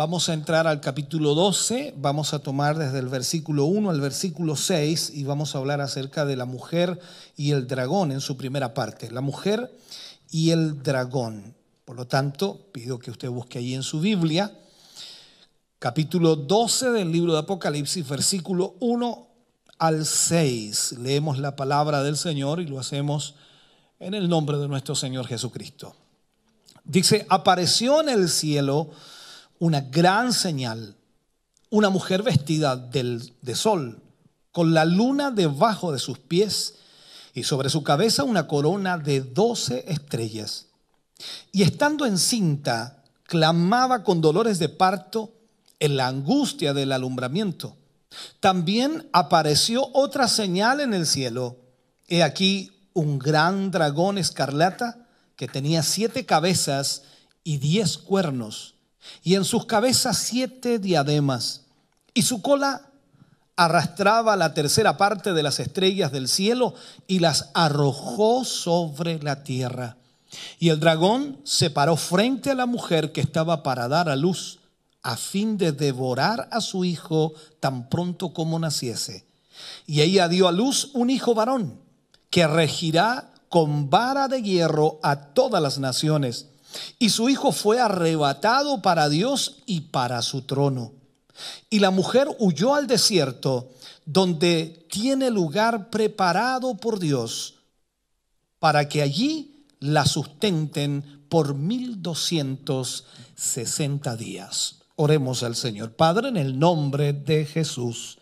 Vamos a entrar al capítulo 12, vamos a tomar desde el versículo 1 al versículo 6 y vamos a hablar acerca de la mujer y el dragón en su primera parte. La mujer y el dragón. Por lo tanto, pido que usted busque allí en su Biblia, capítulo 12 del libro de Apocalipsis, versículo 1 al 6. Leemos la palabra del Señor y lo hacemos en el nombre de nuestro Señor Jesucristo. Dice, apareció en el cielo una gran señal, una mujer vestida de sol, con la luna debajo de sus pies y sobre su cabeza una corona de doce estrellas. Y estando encinta, clamaba con dolores de parto en la angustia del alumbramiento. También apareció otra señal en el cielo. He aquí un gran dragón escarlata que tenía siete cabezas y diez cuernos y en sus cabezas siete diademas, y su cola arrastraba la tercera parte de las estrellas del cielo y las arrojó sobre la tierra. Y el dragón se paró frente a la mujer que estaba para dar a luz, a fin de devorar a su hijo tan pronto como naciese. Y ella dio a luz un hijo varón, que regirá con vara de hierro a todas las naciones y su hijo fue arrebatado para Dios y para su trono. Y la mujer huyó al desierto, donde tiene lugar preparado por Dios, para que allí la sustenten por mil doscientos sesenta días. Oremos al Señor. Padre, en el nombre de Jesús.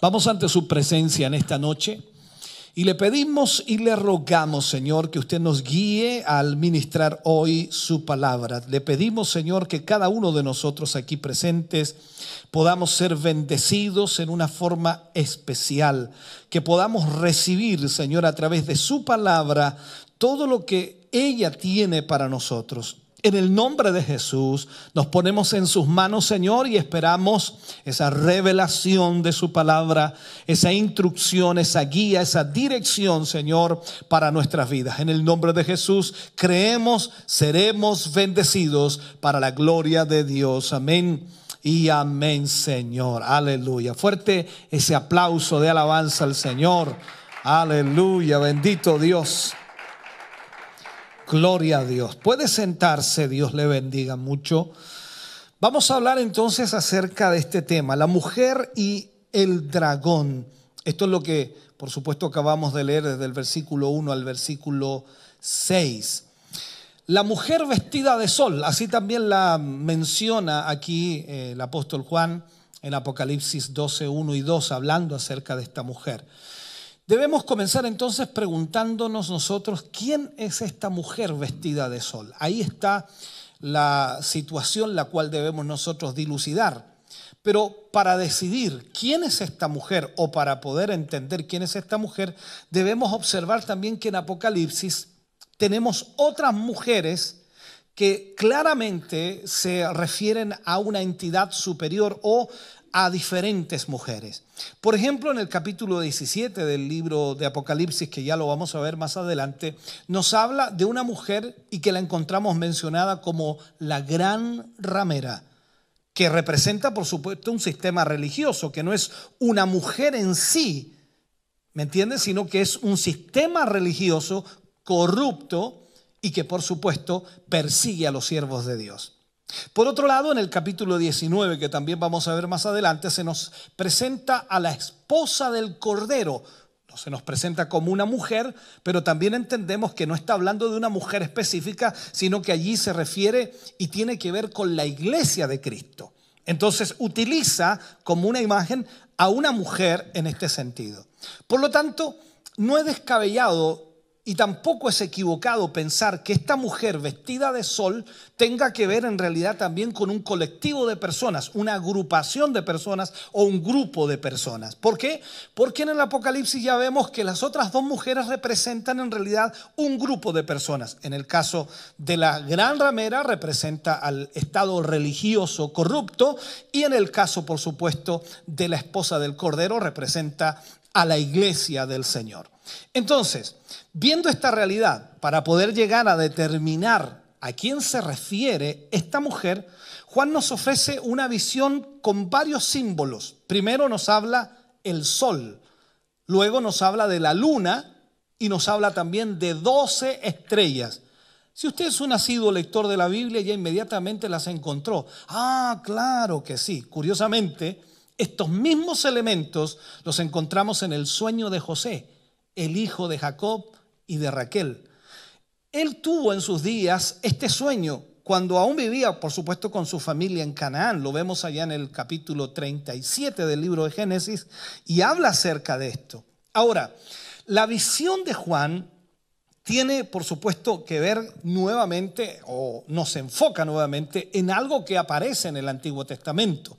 Vamos ante su presencia en esta noche. Y le pedimos y le rogamos, Señor, que usted nos guíe al ministrar hoy su palabra. Le pedimos, Señor, que cada uno de nosotros aquí presentes podamos ser bendecidos en una forma especial, que podamos recibir, Señor, a través de su palabra todo lo que ella tiene para nosotros. En el nombre de Jesús nos ponemos en sus manos, Señor, y esperamos esa revelación de su palabra, esa instrucción, esa guía, esa dirección, Señor, para nuestras vidas. En el nombre de Jesús creemos, seremos bendecidos para la gloria de Dios. Amén. Y amén, Señor. Aleluya. Fuerte ese aplauso de alabanza al Señor. Aleluya. Bendito Dios. Gloria a Dios. Puede sentarse, Dios le bendiga mucho. Vamos a hablar entonces acerca de este tema, la mujer y el dragón. Esto es lo que, por supuesto, acabamos de leer desde el versículo 1 al versículo 6. La mujer vestida de sol, así también la menciona aquí eh, el apóstol Juan en Apocalipsis 12, 1 y 2, hablando acerca de esta mujer. Debemos comenzar entonces preguntándonos nosotros, ¿quién es esta mujer vestida de sol? Ahí está la situación la cual debemos nosotros dilucidar. Pero para decidir quién es esta mujer o para poder entender quién es esta mujer, debemos observar también que en Apocalipsis tenemos otras mujeres que claramente se refieren a una entidad superior o a diferentes mujeres. Por ejemplo, en el capítulo 17 del libro de Apocalipsis, que ya lo vamos a ver más adelante, nos habla de una mujer y que la encontramos mencionada como la gran ramera, que representa, por supuesto, un sistema religioso, que no es una mujer en sí, ¿me entiendes? Sino que es un sistema religioso corrupto y que, por supuesto, persigue a los siervos de Dios. Por otro lado, en el capítulo 19, que también vamos a ver más adelante, se nos presenta a la esposa del Cordero. No se nos presenta como una mujer, pero también entendemos que no está hablando de una mujer específica, sino que allí se refiere y tiene que ver con la iglesia de Cristo. Entonces utiliza como una imagen a una mujer en este sentido. Por lo tanto, no es descabellado y tampoco es equivocado pensar que esta mujer vestida de sol tenga que ver en realidad también con un colectivo de personas, una agrupación de personas o un grupo de personas. ¿Por qué? Porque en el Apocalipsis ya vemos que las otras dos mujeres representan en realidad un grupo de personas. En el caso de la gran ramera representa al estado religioso corrupto y en el caso, por supuesto, de la esposa del Cordero representa a la iglesia del Señor. Entonces, Viendo esta realidad, para poder llegar a determinar a quién se refiere esta mujer, Juan nos ofrece una visión con varios símbolos. Primero nos habla el sol, luego nos habla de la luna y nos habla también de doce estrellas. Si usted es un nacido lector de la Biblia, ya inmediatamente las encontró. Ah, claro que sí. Curiosamente, estos mismos elementos los encontramos en el sueño de José, el hijo de Jacob, y de Raquel. Él tuvo en sus días este sueño cuando aún vivía, por supuesto, con su familia en Canaán. Lo vemos allá en el capítulo 37 del libro de Génesis y habla acerca de esto. Ahora, la visión de Juan tiene, por supuesto, que ver nuevamente o nos enfoca nuevamente en algo que aparece en el Antiguo Testamento.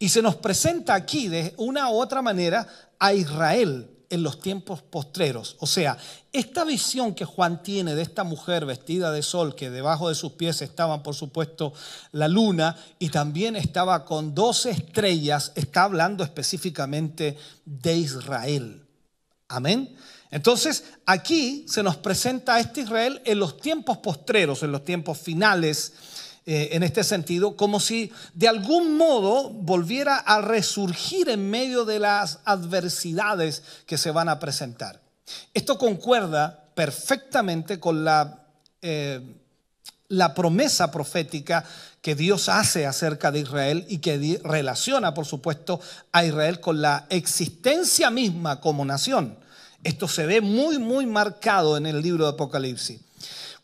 Y se nos presenta aquí de una u otra manera a Israel en los tiempos postreros. O sea, esta visión que Juan tiene de esta mujer vestida de sol, que debajo de sus pies estaban, por supuesto, la luna y también estaba con doce estrellas, está hablando específicamente de Israel. Amén. Entonces, aquí se nos presenta a este Israel en los tiempos postreros, en los tiempos finales eh, en este sentido, como si de algún modo volviera a resurgir en medio de las adversidades que se van a presentar. Esto concuerda perfectamente con la, eh, la promesa profética que Dios hace acerca de Israel y que relaciona, por supuesto, a Israel con la existencia misma como nación. Esto se ve muy, muy marcado en el libro de Apocalipsis.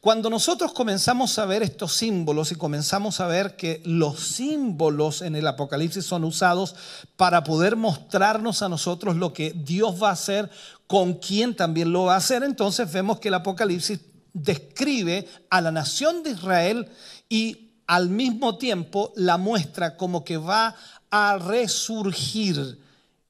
Cuando nosotros comenzamos a ver estos símbolos y comenzamos a ver que los símbolos en el Apocalipsis son usados para poder mostrarnos a nosotros lo que Dios va a hacer, con quién también lo va a hacer, entonces vemos que el Apocalipsis describe a la nación de Israel y al mismo tiempo la muestra como que va a resurgir.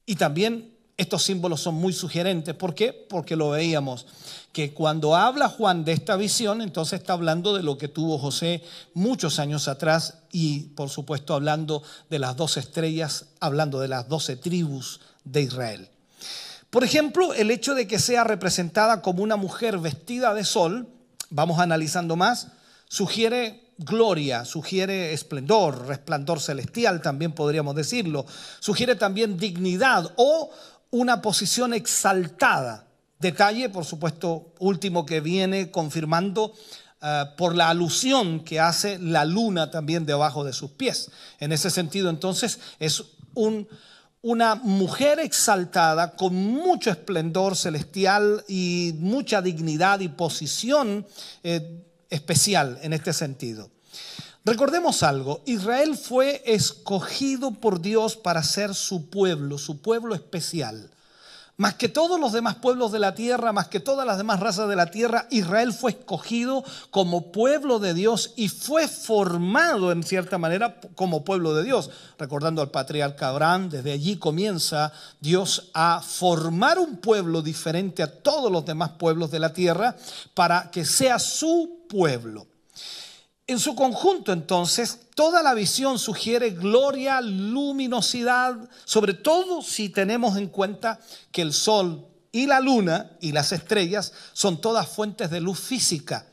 Y también estos símbolos son muy sugerentes. ¿Por qué? Porque lo veíamos que cuando habla Juan de esta visión, entonces está hablando de lo que tuvo José muchos años atrás y por supuesto hablando de las dos estrellas, hablando de las doce tribus de Israel. Por ejemplo, el hecho de que sea representada como una mujer vestida de sol, vamos analizando más, sugiere gloria, sugiere esplendor, resplandor celestial, también podríamos decirlo, sugiere también dignidad o una posición exaltada. Detalle, por supuesto, último que viene confirmando eh, por la alusión que hace la luna también debajo de sus pies. En ese sentido, entonces, es una mujer exaltada con mucho esplendor celestial y mucha dignidad y posición eh, especial en este sentido. Recordemos algo, Israel fue escogido por Dios para ser su pueblo, su pueblo especial. Más que todos los demás pueblos de la tierra, más que todas las demás razas de la tierra, Israel fue escogido como pueblo de Dios y fue formado en cierta manera como pueblo de Dios. Recordando al patriarca Abraham, desde allí comienza Dios a formar un pueblo diferente a todos los demás pueblos de la tierra para que sea su pueblo. En su conjunto, entonces, toda la visión sugiere gloria, luminosidad, sobre todo si tenemos en cuenta que el sol y la luna y las estrellas son todas fuentes de luz física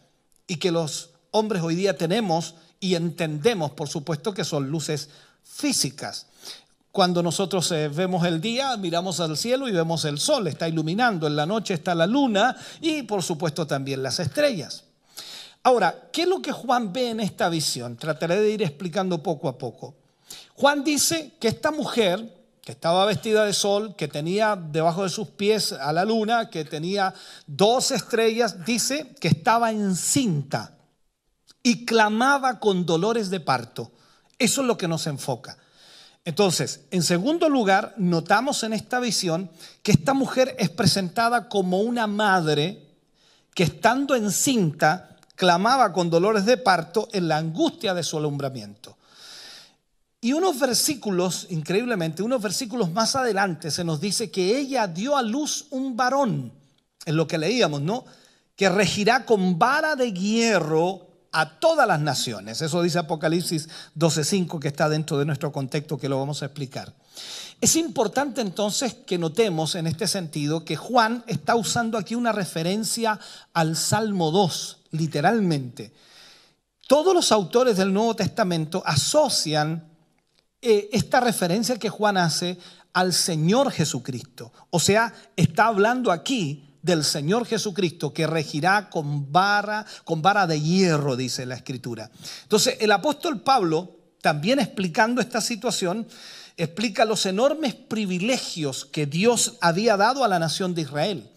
y que los hombres hoy día tenemos y entendemos, por supuesto, que son luces físicas. Cuando nosotros eh, vemos el día, miramos al cielo y vemos el sol, está iluminando, en la noche está la luna y por supuesto también las estrellas. Ahora, ¿qué es lo que Juan ve en esta visión? Trataré de ir explicando poco a poco. Juan dice que esta mujer, que estaba vestida de sol, que tenía debajo de sus pies a la luna, que tenía dos estrellas, dice que estaba encinta y clamaba con dolores de parto. Eso es lo que nos enfoca. Entonces, en segundo lugar, notamos en esta visión que esta mujer es presentada como una madre que estando encinta clamaba con dolores de parto en la angustia de su alumbramiento. Y unos versículos, increíblemente, unos versículos más adelante se nos dice que ella dio a luz un varón, en lo que leíamos, ¿no? Que regirá con vara de hierro a todas las naciones. Eso dice Apocalipsis 12.5 que está dentro de nuestro contexto que lo vamos a explicar. Es importante entonces que notemos en este sentido que Juan está usando aquí una referencia al Salmo 2, literalmente. Todos los autores del Nuevo Testamento asocian eh, esta referencia que Juan hace al Señor Jesucristo. O sea, está hablando aquí del Señor Jesucristo que regirá con vara, con vara de hierro, dice la Escritura. Entonces, el apóstol Pablo, también explicando esta situación, explica los enormes privilegios que Dios había dado a la nación de Israel.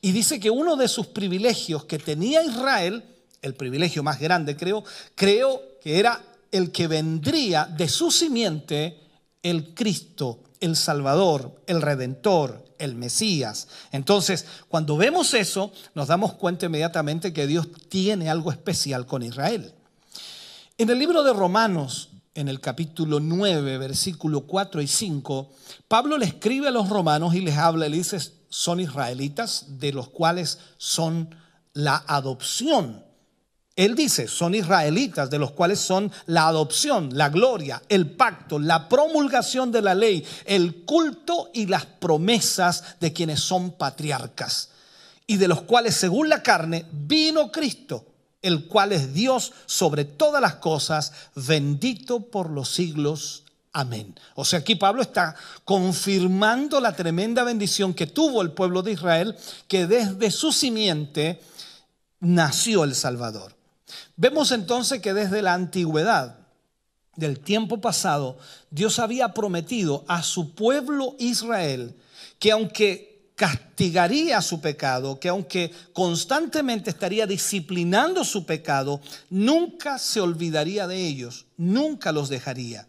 Y dice que uno de sus privilegios que tenía Israel, el privilegio más grande creo, creo que era el que vendría de su simiente el Cristo, el Salvador, el Redentor, el Mesías. Entonces, cuando vemos eso, nos damos cuenta inmediatamente que Dios tiene algo especial con Israel. En el libro de Romanos, en el capítulo 9, versículo 4 y 5, Pablo le escribe a los romanos y les habla, le dice, son israelitas, de los cuales son la adopción él dice, son israelitas, de los cuales son la adopción, la gloria, el pacto, la promulgación de la ley, el culto y las promesas de quienes son patriarcas, y de los cuales, según la carne, vino Cristo, el cual es Dios sobre todas las cosas, bendito por los siglos. Amén. O sea, aquí Pablo está confirmando la tremenda bendición que tuvo el pueblo de Israel, que desde su simiente nació el Salvador. Vemos entonces que desde la antigüedad, del tiempo pasado, Dios había prometido a su pueblo Israel que aunque castigaría su pecado, que aunque constantemente estaría disciplinando su pecado, nunca se olvidaría de ellos, nunca los dejaría.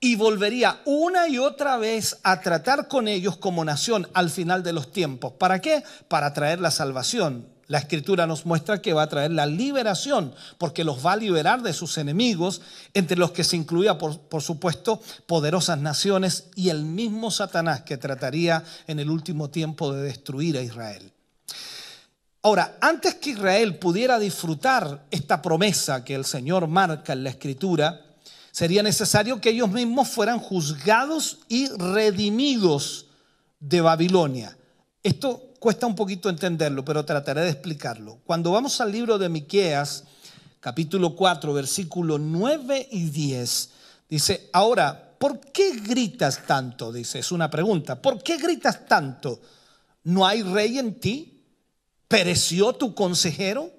Y volvería una y otra vez a tratar con ellos como nación al final de los tiempos. ¿Para qué? Para traer la salvación la escritura nos muestra que va a traer la liberación, porque los va a liberar de sus enemigos, entre los que se incluía, por, supuesto, poderosas naciones y el mismo Satanás que trataría en el último tiempo de destruir a Israel. Ahora, antes que Israel pudiera disfrutar esta promesa que el Señor marca en la escritura, sería necesario que ellos mismos fueran juzgados y redimidos de Babilonia. Esto cuesta un poquito entenderlo, pero trataré de explicarlo. Cuando vamos al libro de Miqueas, capítulo 4, versículo 9 y 10, dice, ahora, ¿por qué gritas tanto? Dice, es una pregunta. ¿Por qué gritas tanto? ¿No hay rey en ti? ¿Pereció tu consejero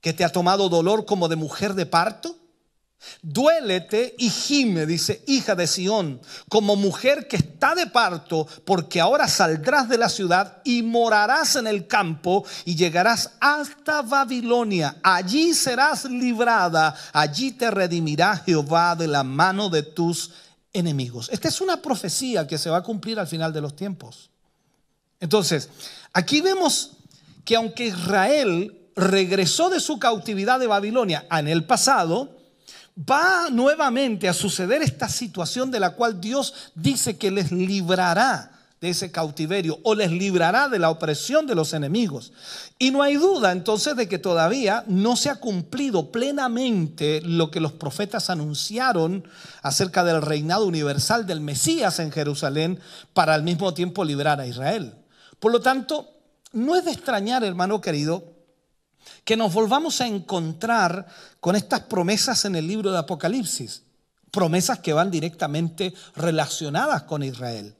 que te ha tomado dolor como de mujer de parto? Duélete y gime, dice, hija de Sión, como mujer que está de parto, porque ahora saldrás de la ciudad y morarás en el campo y llegarás hasta Babilonia. Allí serás librada, allí te redimirá Jehová de la mano de tus enemigos. Esta es una profecía que se va a cumplir al final de los tiempos. Entonces, aquí vemos que aunque Israel regresó de su cautividad de Babilonia en el pasado, va nuevamente a suceder esta situación de la cual Dios dice que les librará de ese cautiverio o les librará de la opresión de los enemigos. Y no hay duda entonces de que todavía no se ha cumplido plenamente lo que los profetas anunciaron acerca del reinado universal del Mesías en Jerusalén para al mismo tiempo librar a Israel. Por lo tanto, no es de extrañar, hermano querido, que nos volvamos a encontrar con estas promesas en el libro de Apocalipsis, promesas que van directamente relacionadas con Israel.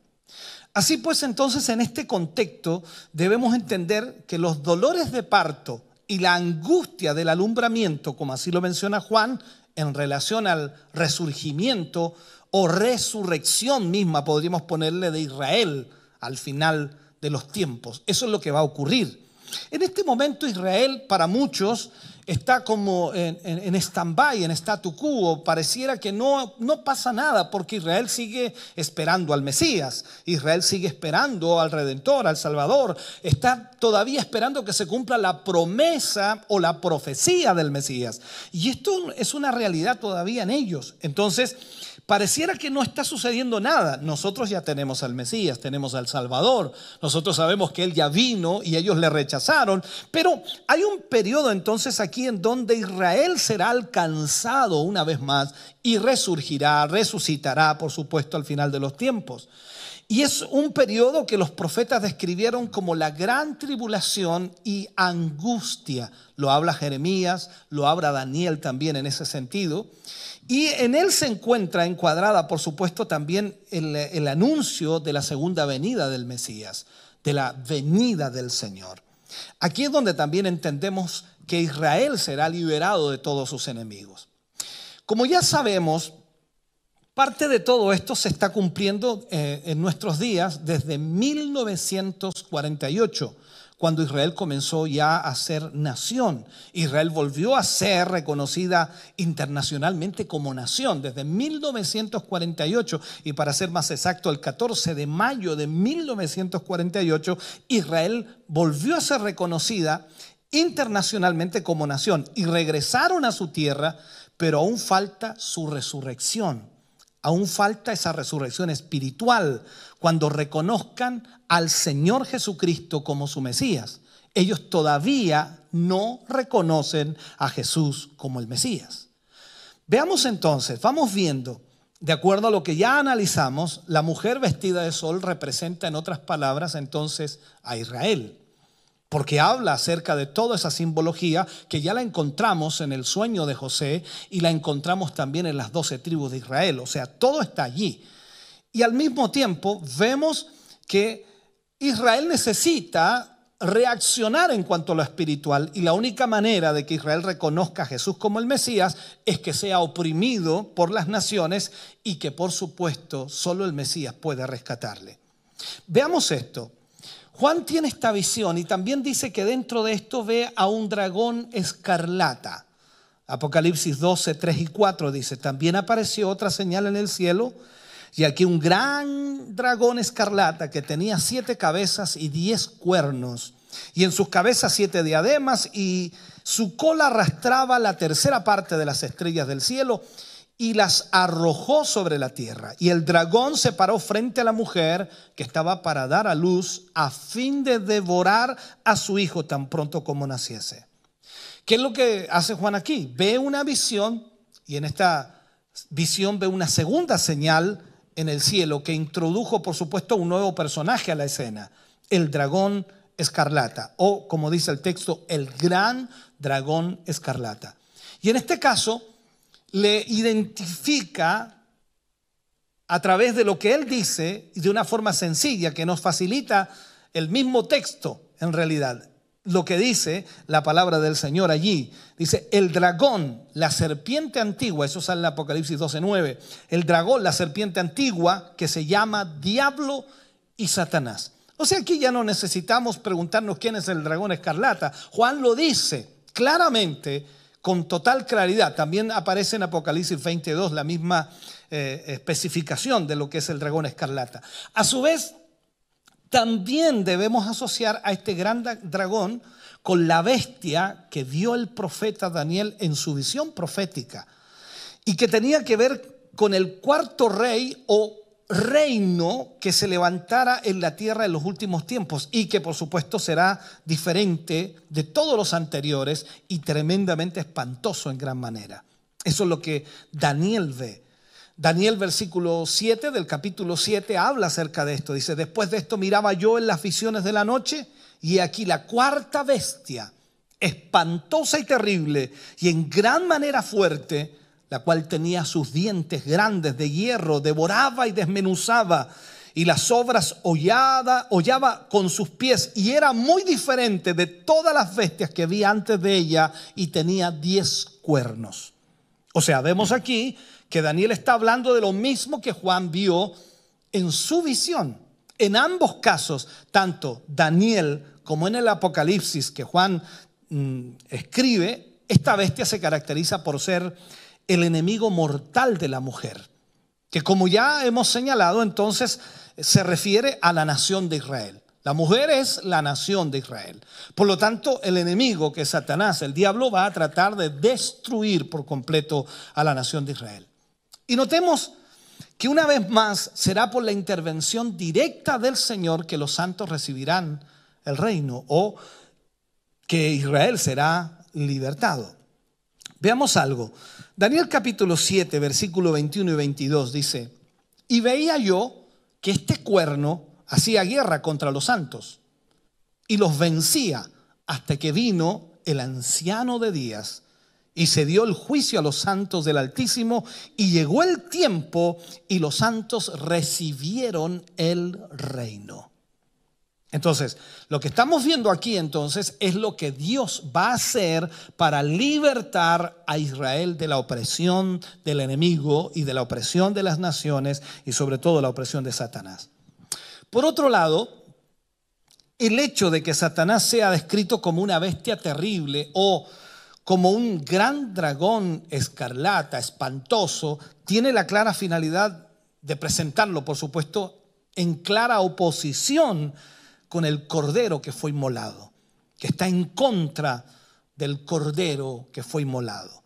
Así pues, entonces, en este contexto debemos entender que los dolores de parto y la angustia del alumbramiento, como así lo menciona Juan, en relación al resurgimiento o resurrección misma, podríamos ponerle de Israel al final de los tiempos. Eso es lo que va a ocurrir. En este momento Israel para muchos está como en, en, stand-by, en statu quo. Pareciera que no, no pasa nada porque Israel sigue esperando al Mesías. Israel sigue esperando al Redentor, al Salvador. Está todavía esperando que se cumpla la promesa o la profecía del Mesías. Y esto es una realidad todavía en ellos. Entonces, pareciera que no está sucediendo nada. Nosotros ya tenemos al Mesías, tenemos al Salvador, nosotros sabemos que Él ya vino y ellos le rechazaron, pero hay un periodo entonces aquí en donde Israel será alcanzado una vez más y resurgirá, resucitará, por supuesto, al final de los tiempos. Y es un periodo que los profetas describieron como la gran tribulación y angustia. Lo habla Jeremías, lo habla Daniel también en ese sentido. Y en él se encuentra encuadrada, por supuesto, también el, anuncio de la segunda venida del Mesías, de la venida del Señor. Aquí es donde también entendemos que Israel será liberado de todos sus enemigos. Como ya sabemos, parte de todo esto se está cumpliendo eh, en nuestros días desde 1948 cuando Israel comenzó ya a ser nación. Israel volvió a ser reconocida internacionalmente como nación desde 1948 y para ser más exacto, el 14 de mayo de 1948, Israel volvió a ser reconocida internacionalmente como nación y regresaron a su tierra, pero aún falta su resurrección. Aún falta esa resurrección espiritual cuando reconozcan al Señor Jesucristo como su Mesías. Ellos todavía no reconocen a Jesús como el Mesías. Veamos entonces, vamos viendo, de acuerdo a lo que ya analizamos, la mujer vestida de sol representa en otras palabras entonces a Israel porque habla acerca de toda esa simbología que ya la encontramos en el sueño de José y la encontramos también en las doce tribus de Israel. O sea, todo está allí. Y al mismo tiempo vemos que Israel necesita reaccionar en cuanto a lo espiritual y la única manera de que Israel reconozca a Jesús como el Mesías es que sea oprimido por las naciones y que por supuesto solo el Mesías puede rescatarle. Veamos esto. Juan tiene esta visión y también dice que dentro de esto ve a un dragón escarlata. Apocalipsis 12, 3 y 4 dice, también apareció otra señal en el cielo y aquí un gran dragón escarlata que tenía siete cabezas y diez cuernos y en sus cabezas siete diademas y su cola arrastraba la tercera parte de las estrellas del cielo y las arrojó sobre la tierra. Y el dragón se paró frente a la mujer que estaba para dar a luz a fin de devorar a su hijo tan pronto como naciese. ¿Qué es lo que hace Juan aquí? Ve una visión y en esta visión ve una segunda señal en el cielo que introdujo, por supuesto, un nuevo personaje a la escena, el dragón escarlata, o como dice el texto, el gran dragón escarlata. Y en este caso, le identifica a través de lo que él dice y de una forma sencilla que nos facilita el mismo texto en realidad. Lo que dice la palabra del Señor allí. Dice, el dragón, la serpiente antigua, eso sale en Apocalipsis 12.9, el dragón, la serpiente antigua que se llama diablo y Satanás. O sea, aquí ya no necesitamos preguntarnos quién es el dragón escarlata. Juan lo dice claramente con total claridad. También aparece en Apocalipsis 22 la misma eh, especificación de lo que es el dragón escarlata. A su vez, también debemos asociar a este gran dragón con la bestia que vio el profeta Daniel en su visión profética y que tenía que ver con el cuarto rey o reino que se levantara en la tierra en los últimos tiempos y que por supuesto será diferente de todos los anteriores y tremendamente espantoso en gran manera. Eso es lo que Daniel ve. Daniel versículo 7 del capítulo 7 habla acerca de esto. Dice, después de esto miraba yo en las visiones de la noche y aquí la cuarta bestia, espantosa y terrible y en gran manera fuerte, la cual tenía sus dientes grandes de hierro, devoraba y desmenuzaba, y las obras hollaba, hollaba con sus pies, y era muy diferente de todas las bestias que había antes de ella, y tenía diez cuernos. O sea, vemos aquí que Daniel está hablando de lo mismo que Juan vio en su visión. En ambos casos, tanto Daniel como en el Apocalipsis que Juan mm, escribe, esta bestia se caracteriza por ser el enemigo mortal de la mujer, que como ya hemos señalado, entonces se refiere a la nación de Israel. La mujer es la nación de Israel. Por lo tanto, el enemigo que es Satanás, el diablo, va a tratar de destruir por completo a la nación de Israel. Y notemos que una vez más será por la intervención directa del Señor que los santos recibirán el reino o que Israel será libertado. Veamos algo. Daniel capítulo 7, versículo 21 y 22 dice, y veía yo que este cuerno hacía guerra contra los santos y los vencía hasta que vino el anciano de días y se dio el juicio a los santos del Altísimo y llegó el tiempo y los santos recibieron el reino. Entonces, lo que estamos viendo aquí entonces es lo que Dios va a hacer para libertar a Israel de la opresión del enemigo y de la opresión de las naciones y sobre todo la opresión de Satanás. Por otro lado, el hecho de que Satanás sea descrito como una bestia terrible o como un gran dragón escarlata, espantoso, tiene la clara finalidad de presentarlo, por supuesto, en clara oposición con el cordero que fue inmolado, que está en contra del cordero que fue inmolado.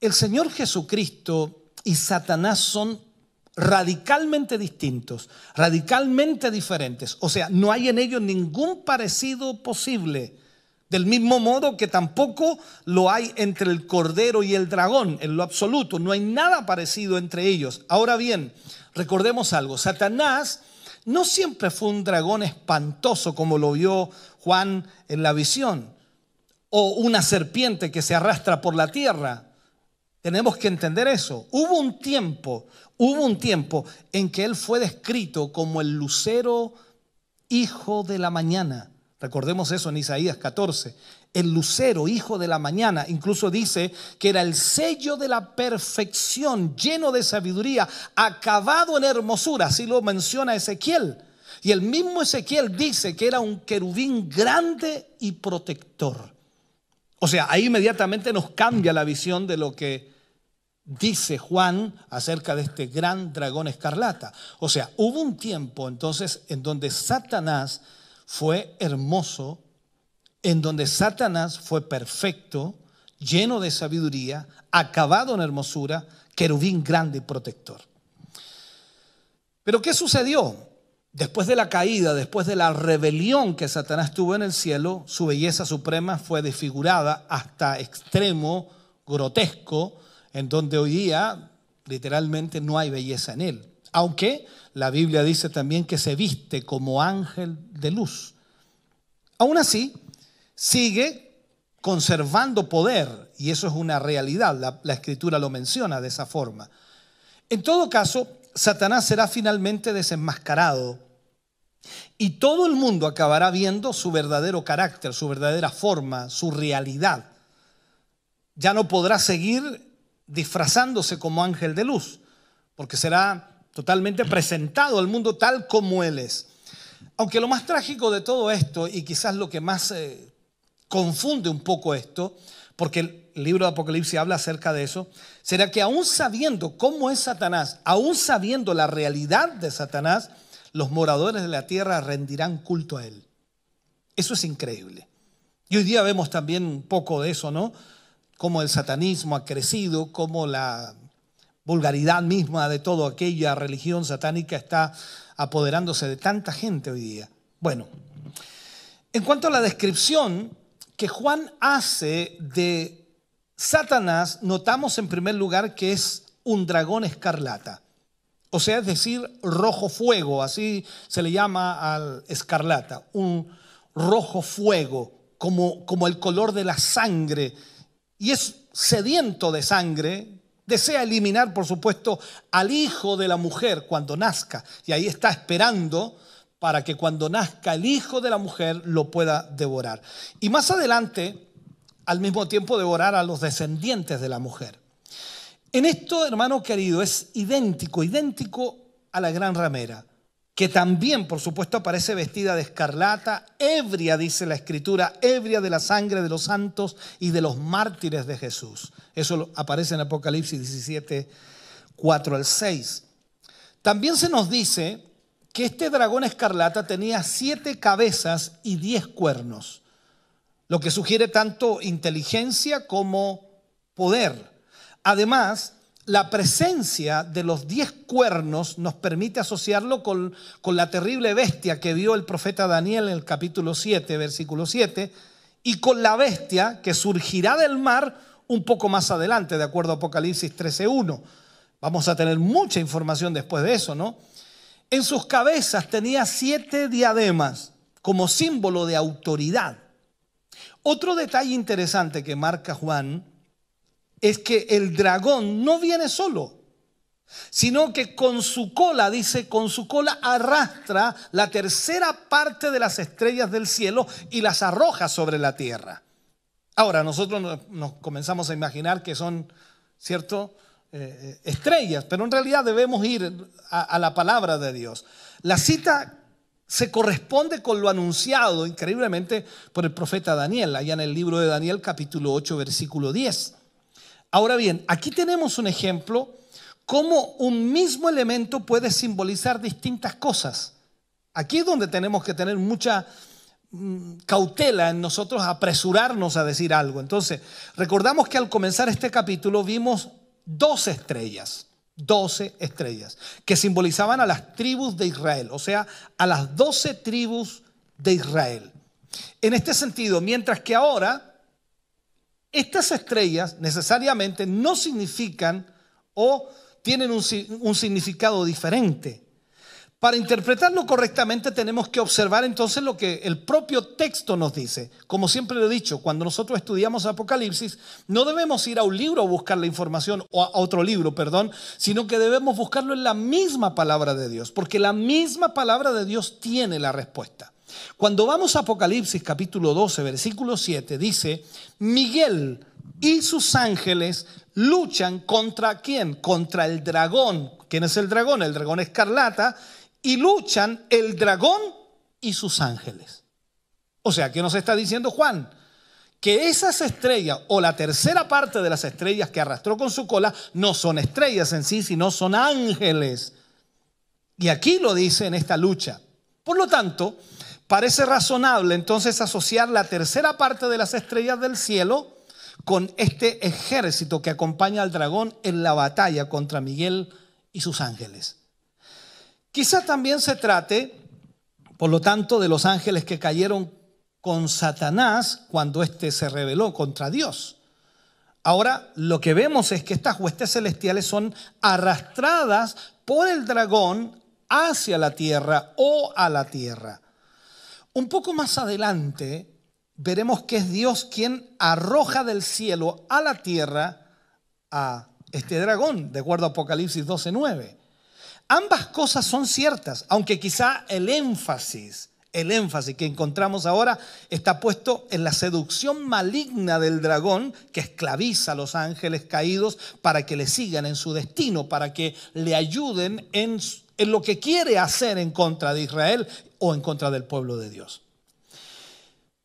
El Señor Jesucristo y Satanás son radicalmente distintos, radicalmente diferentes. O sea, no hay en ellos ningún parecido posible. Del mismo modo que tampoco lo hay entre el cordero y el dragón, en lo absoluto. No hay nada parecido entre ellos. Ahora bien, recordemos algo. Satanás no siempre fue un dragón espantoso como lo vio Juan en la visión, o una serpiente que se arrastra por la tierra. Tenemos que entender eso. Hubo un tiempo, hubo un tiempo en que él fue descrito como el lucero hijo de la mañana. Recordemos eso en Isaías 14. El lucero, hijo de la mañana, incluso dice que era el sello de la perfección, lleno de sabiduría, acabado en hermosura, así lo menciona Ezequiel. Y el mismo Ezequiel dice que era un querubín grande y protector. O sea, ahí inmediatamente nos cambia la visión de lo que dice Juan acerca de este gran dragón escarlata. O sea, hubo un tiempo entonces en donde Satanás fue hermoso, en donde Satanás fue perfecto, lleno de sabiduría, acabado en hermosura, querubín grande y protector. Pero ¿qué sucedió? Después de la caída, después de la rebelión que Satanás tuvo en el cielo, su belleza suprema fue desfigurada hasta extremo grotesco, en donde hoy día literalmente no hay belleza en él. Aunque la Biblia dice también que se viste como ángel de luz. Aún así, sigue conservando poder, y eso es una realidad, la, la, escritura lo menciona de esa forma. En todo caso, Satanás será finalmente desenmascarado y todo el mundo acabará viendo su verdadero carácter, su verdadera forma, su realidad. Ya no podrá seguir disfrazándose como ángel de luz, porque será totalmente presentado al mundo tal como Él es. Aunque lo más trágico de todo esto, y quizás lo que más eh, confunde un poco esto, porque el libro de Apocalipsis habla acerca de eso, será que aún sabiendo cómo es Satanás, aún sabiendo la realidad de Satanás, los moradores de la tierra rendirán culto a él. Eso es increíble. Y hoy día vemos también un poco de eso, ¿no? Cómo el satanismo ha crecido, cómo la vulgaridad misma de toda aquella religión satánica está apoderándose de tanta gente hoy día. Bueno, en cuanto a la descripción que Juan hace de Satanás, notamos en primer lugar que es un dragón escarlata. O sea, es decir, rojo fuego, así se le llama al escarlata, un rojo fuego, como, como el color de la sangre. Y es sediento de sangre, Desea eliminar, por supuesto, al hijo de la mujer cuando nazca. Y ahí está esperando para que cuando nazca el hijo de la mujer lo pueda devorar. Y más adelante, al mismo tiempo, devorar a los descendientes de la mujer. En esto, hermano querido, es idéntico, idéntico a la gran ramera, que también, por supuesto, aparece vestida de escarlata, ebria, dice la escritura, ebria de la sangre de los santos y de los mártires de Jesús. Eso aparece en Apocalipsis 17, 4 al 6. También se nos dice que este dragón escarlata tenía siete cabezas y diez cuernos, lo que sugiere tanto inteligencia como poder. Además, la presencia de los diez cuernos nos permite asociarlo con, con, la terrible bestia que vio el profeta Daniel en el capítulo 7, versículo 7, y con la bestia que surgirá del mar un poco más adelante, de acuerdo a Apocalipsis 13.1. Vamos a tener mucha información después de eso, ¿no? En sus cabezas tenía siete diademas como símbolo de autoridad. Otro detalle interesante que marca Juan es que el dragón no viene solo, sino que con su cola, dice, con su cola arrastra la tercera parte de las estrellas del cielo y las arroja sobre la tierra. Ahora, nosotros nos comenzamos a imaginar que son, ¿cierto? Eh, eh, estrellas, pero en realidad debemos ir a, la palabra de Dios. La cita se corresponde con lo anunciado increíblemente por el profeta Daniel, allá en el libro de Daniel capítulo 8, versículo 10. Ahora bien, aquí tenemos un ejemplo cómo un mismo elemento puede simbolizar distintas cosas. Aquí es donde tenemos que tener mucha mm, cautela en nosotros apresurarnos a decir algo. Entonces, recordamos que al comenzar este capítulo vimos 12 estrellas, 12 estrellas, que simbolizaban a las tribus de Israel, o sea, a las 12 tribus de Israel. En este sentido, mientras que ahora estas estrellas necesariamente no significan o tienen un, significado diferente. Para interpretarlo correctamente tenemos que observar entonces lo que el propio texto nos dice. Como siempre lo he dicho, cuando nosotros estudiamos Apocalipsis, no debemos ir a un libro a buscar la información, o a otro libro, perdón, sino que debemos buscarlo en la misma palabra de Dios, porque la misma palabra de Dios tiene la respuesta. Cuando vamos a Apocalipsis capítulo 12, versículo 7, dice, Miguel y sus ángeles luchan contra quién? Contra el dragón. ¿Quién es el dragón? El dragón escarlata y luchan el dragón y sus ángeles. O sea, ¿qué nos está diciendo Juan? Que esas estrellas o la tercera parte de las estrellas que arrastró con su cola no son estrellas en sí, sino son ángeles. Y aquí lo dice en esta lucha. Por lo tanto, parece razonable entonces asociar la tercera parte de las estrellas del cielo con este ejército que acompaña al dragón en la batalla contra Miguel y sus ángeles. Quizá también se trate, por lo tanto, de los ángeles que cayeron con Satanás cuando éste se rebeló contra Dios. Ahora lo que vemos es que estas huestes celestiales son arrastradas por el dragón hacia la tierra o a la tierra. Un poco más adelante veremos que es Dios quien arroja del cielo a la tierra a este dragón, de acuerdo a Apocalipsis 12:9. Ambas cosas son ciertas, aunque quizá el énfasis, el énfasis que encontramos ahora está puesto en la seducción maligna del dragón que esclaviza a los ángeles caídos para que le sigan en su destino, para que le ayuden en, en lo que quiere hacer en contra de Israel o en contra del pueblo de Dios.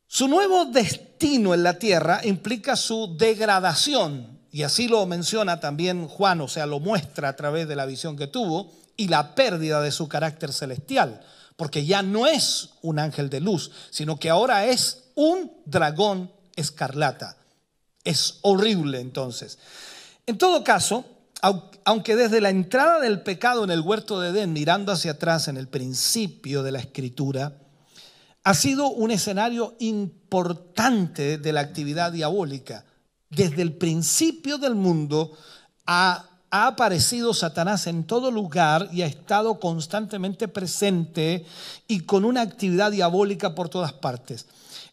Su nuevo destino en la tierra implica su degradación, y así lo menciona también Juan, o sea, lo muestra a través de la visión que tuvo y la pérdida de su carácter celestial, porque ya no es un ángel de luz, sino que ahora es un dragón escarlata. Es horrible entonces. En todo caso, aunque desde la entrada del pecado en el huerto de Edén, mirando hacia atrás en el principio de la escritura, ha sido un escenario importante de la actividad diabólica. Desde el principio del mundo ha ha aparecido Satanás en todo lugar y ha estado constantemente presente y con una actividad diabólica por todas partes.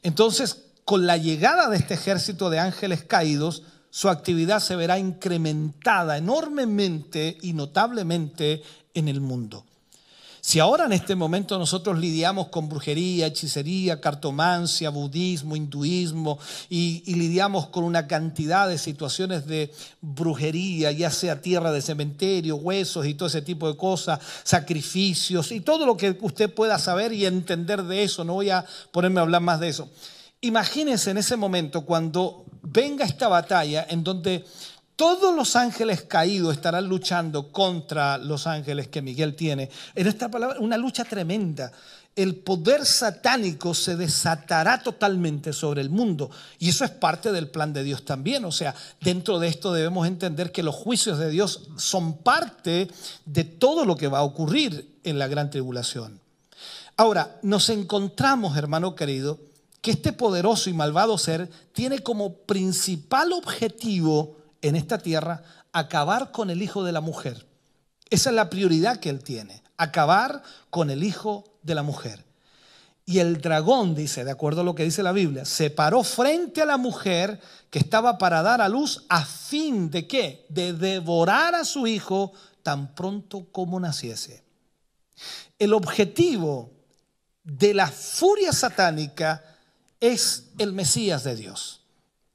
Entonces, con la llegada de este ejército de ángeles caídos, su actividad se verá incrementada enormemente y notablemente en el mundo. Si ahora en este momento nosotros lidiamos con brujería, hechicería, cartomancia, budismo, hinduismo y, lidiamos con una cantidad de situaciones de brujería, ya sea tierra de cementerio, huesos y todo ese tipo de cosas, sacrificios y todo lo que usted pueda saber y entender de eso, no voy a ponerme a hablar más de eso. Imagínense en ese momento cuando venga esta batalla en donde todos los ángeles caídos estarán luchando contra los ángeles que Miguel tiene. En esta palabra, una lucha tremenda. El poder satánico se desatará totalmente sobre el mundo. Y eso es parte del plan de Dios también. O sea, dentro de esto debemos entender que los juicios de Dios son parte de todo lo que va a ocurrir en la gran tribulación. Ahora, nos encontramos, hermano querido, que este poderoso y malvado ser tiene como principal objetivo en esta tierra acabar con el hijo de la mujer. Esa es la prioridad que él tiene, acabar con el hijo de la mujer. Y el dragón, dice, de acuerdo a lo que dice la Biblia, se paró frente a la mujer que estaba para dar a luz a fin de qué? De devorar a su hijo tan pronto como naciese. El objetivo de la furia satánica es el Mesías de Dios.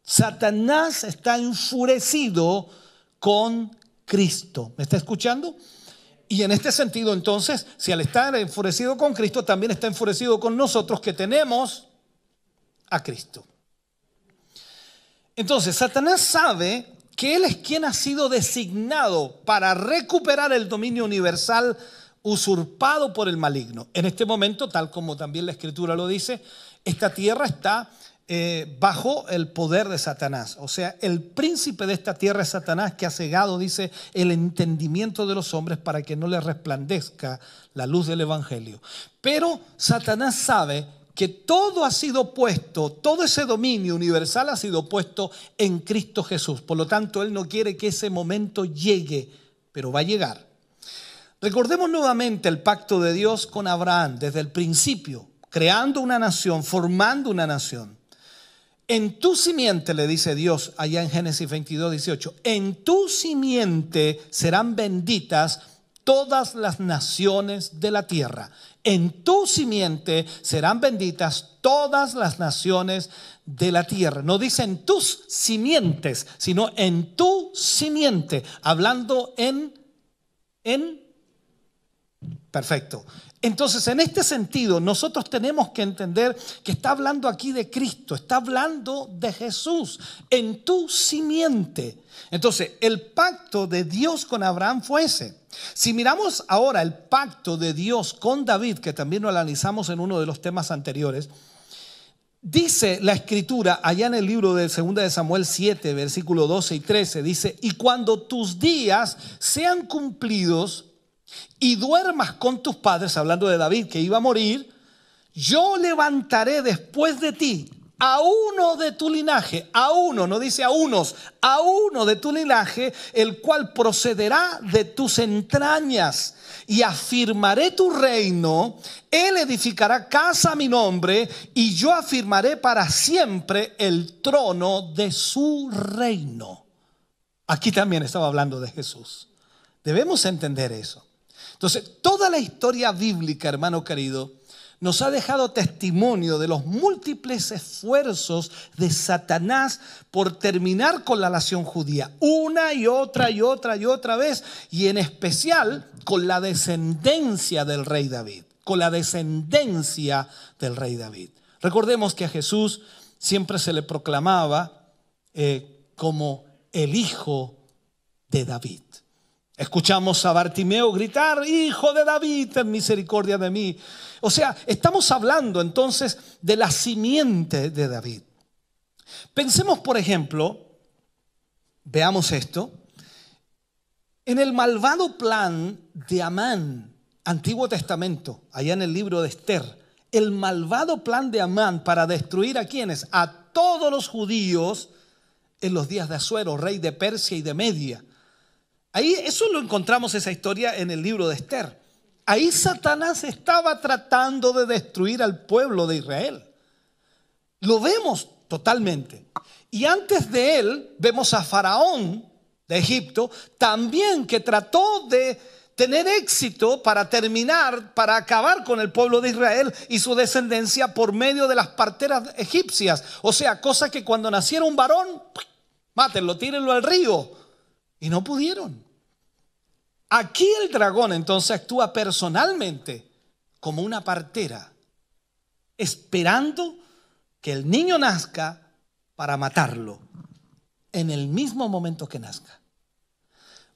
Satanás está enfurecido con Cristo. ¿Me está escuchando? Y en este sentido, entonces, si al estar enfurecido con Cristo, también está enfurecido con nosotros que tenemos a Cristo. Entonces, Satanás sabe que Él es quien ha sido designado para recuperar el dominio universal usurpado por el maligno. En este momento, tal como también la escritura lo dice, esta tierra está eh, bajo el poder de Satanás. O sea, el príncipe de esta tierra es Satanás que ha cegado, dice, el entendimiento de los hombres para que no les resplandezca la luz del Evangelio. Pero Satanás sabe que todo ha sido puesto, todo ese dominio universal ha sido puesto en Cristo Jesús. Por lo tanto, Él no quiere que ese momento llegue, pero va a llegar. Recordemos nuevamente el pacto de Dios con Abraham desde el principio, creando una nación, formando una nación. En tu simiente, le dice Dios allá en Génesis 22, 18, en tu simiente serán benditas todas las naciones de la tierra. En tu simiente serán benditas todas las naciones de la tierra. No dice en tus simientes, sino en tu simiente, hablando en, en, perfecto, entonces, en este sentido, nosotros tenemos que entender que está hablando aquí de Cristo, está hablando de Jesús, en tu simiente. Entonces, el pacto de Dios con Abraham fue ese. Si miramos ahora el pacto de Dios con David, que también lo analizamos en uno de los temas anteriores, Dice la escritura allá en el libro de 2 de Samuel 7, versículo 12 y 13, dice, y cuando tus días sean cumplidos y duermas con tus padres, hablando de David que iba a morir, yo levantaré después de ti a uno de tu linaje, a uno, no dice a unos, a uno de tu linaje, el cual procederá de tus entrañas y afirmaré tu reino, él edificará casa a mi nombre y yo afirmaré para siempre el trono de su reino. Aquí también estaba hablando de Jesús. Debemos entender eso. Entonces, toda la historia bíblica, hermano querido, nos ha dejado testimonio de los múltiples esfuerzos de Satanás por terminar con la nación judía, una y otra y otra y otra vez, y en especial con la descendencia del rey David, con la descendencia del rey David. Recordemos que a Jesús siempre se le proclamaba eh, como el hijo de David. Escuchamos a Bartimeo gritar, Hijo de David, ten misericordia de mí. O sea, estamos hablando entonces de la simiente de David. Pensemos, por ejemplo, veamos esto, en el malvado plan de Amán, Antiguo Testamento, allá en el libro de Esther, el malvado plan de Amán para destruir a quienes, a todos los judíos en los días de Azuero, rey de Persia y de Media. Ahí eso lo encontramos esa historia en el libro de Esther. Ahí Satanás estaba tratando de destruir al pueblo de Israel. Lo vemos totalmente. Y antes de él vemos a Faraón de Egipto también que trató de tener éxito para terminar, para acabar con el pueblo de Israel y su descendencia por medio de las parteras egipcias. O sea, cosa que cuando naciera un varón, mátenlo, tírenlo al río. Y no pudieron. Aquí el dragón entonces actúa personalmente como una partera, esperando que el niño nazca para matarlo en el mismo momento que nazca.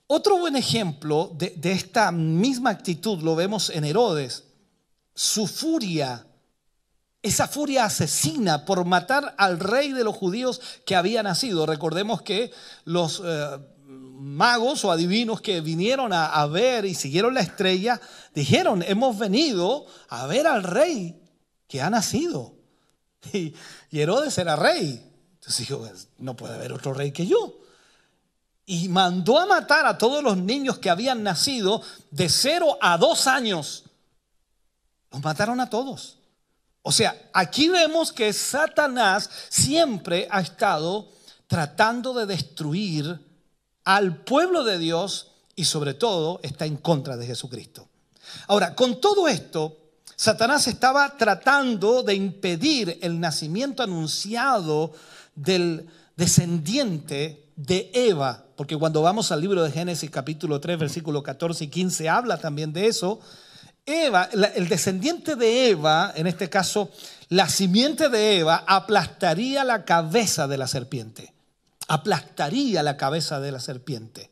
Otro buen ejemplo de, esta misma actitud lo vemos en Herodes. Su furia, esa furia asesina por matar al rey de los judíos que había nacido. Recordemos que los eh, magos o adivinos que vinieron a, ver y siguieron la estrella, dijeron, hemos venido a ver al rey que ha nacido. Y, y Herodes era rey. Entonces dijo, no puede haber otro rey que yo y mandó a matar a todos los niños que habían nacido de 0 a 2 años. Los mataron a todos. O sea, aquí vemos que Satanás siempre ha estado tratando de destruir al pueblo de Dios y sobre todo está en contra de Jesucristo. Ahora, con todo esto, Satanás estaba tratando de impedir el nacimiento anunciado del descendiente de Eva, porque cuando vamos al libro de Génesis capítulo 3, versículo 14 y 15, habla también de eso. Eva, el descendiente de Eva, en este caso, la simiente de Eva, aplastaría la cabeza de la serpiente. Aplastaría la cabeza de la serpiente.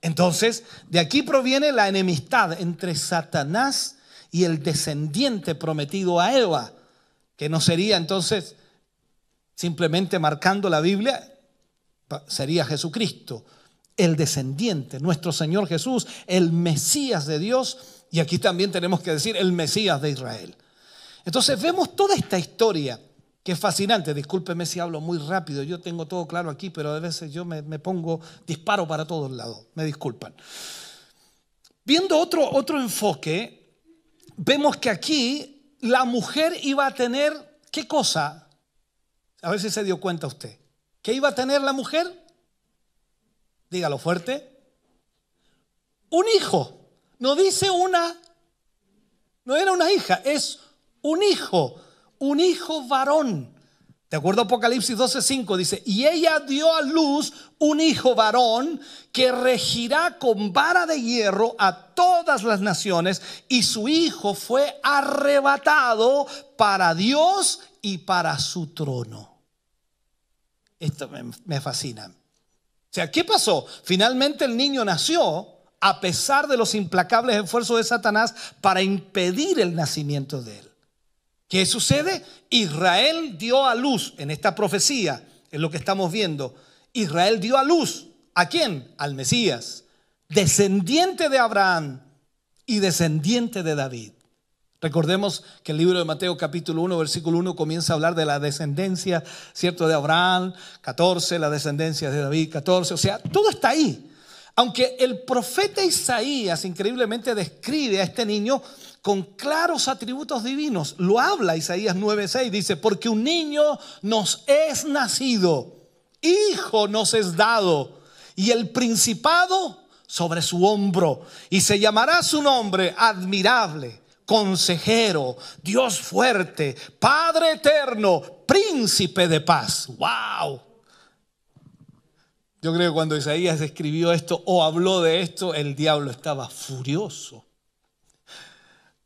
Entonces, de aquí proviene la enemistad entre Satanás y el descendiente prometido a Eva, que no sería entonces simplemente marcando la Biblia, sería Jesucristo, el descendiente, nuestro Señor Jesús, el Mesías de Dios, y aquí también tenemos que decir el Mesías de Israel. Entonces vemos toda esta historia es fascinante. Discúlpeme si hablo muy rápido, yo tengo todo claro aquí, pero a veces yo me, pongo disparo para todos lados, me disculpan. Viendo otro, otro enfoque, vemos que aquí la mujer iba a tener, ¿qué cosa? A ver si se dio cuenta usted. ¿Qué iba a tener la mujer? Dígalo fuerte. Un hijo. No dice una, no era una hija, es un hijo, un hijo varón. De acuerdo a Apocalipsis 12:5 dice, y ella dio a luz un hijo varón que regirá con vara de hierro a todas las naciones, y su hijo fue arrebatado para Dios y para su trono. Esto me, fascina. O sea, ¿qué pasó? Finalmente el niño nació a pesar de los implacables esfuerzos de Satanás para impedir el nacimiento de él. ¿Qué sucede? Israel dio a luz en esta profecía, es lo que estamos viendo. Israel dio a luz. ¿A quién? Al Mesías, descendiente de Abraham y descendiente de David. Recordemos que el libro de Mateo capítulo 1, versículo 1 comienza a hablar de la descendencia, ¿cierto? De Abraham, 14, la descendencia de David, 14, o sea, todo está ahí. Aunque el profeta Isaías increíblemente describe a este niño con claros atributos divinos, lo habla Isaías 9:6, dice, porque un niño nos es nacido, hijo nos es dado, y el principado sobre su hombro, y se llamará su nombre admirable consejero, Dios fuerte, Padre eterno, príncipe de paz. ¡Wow! Yo creo que cuando Isaías escribió esto o habló de esto, el diablo estaba furioso.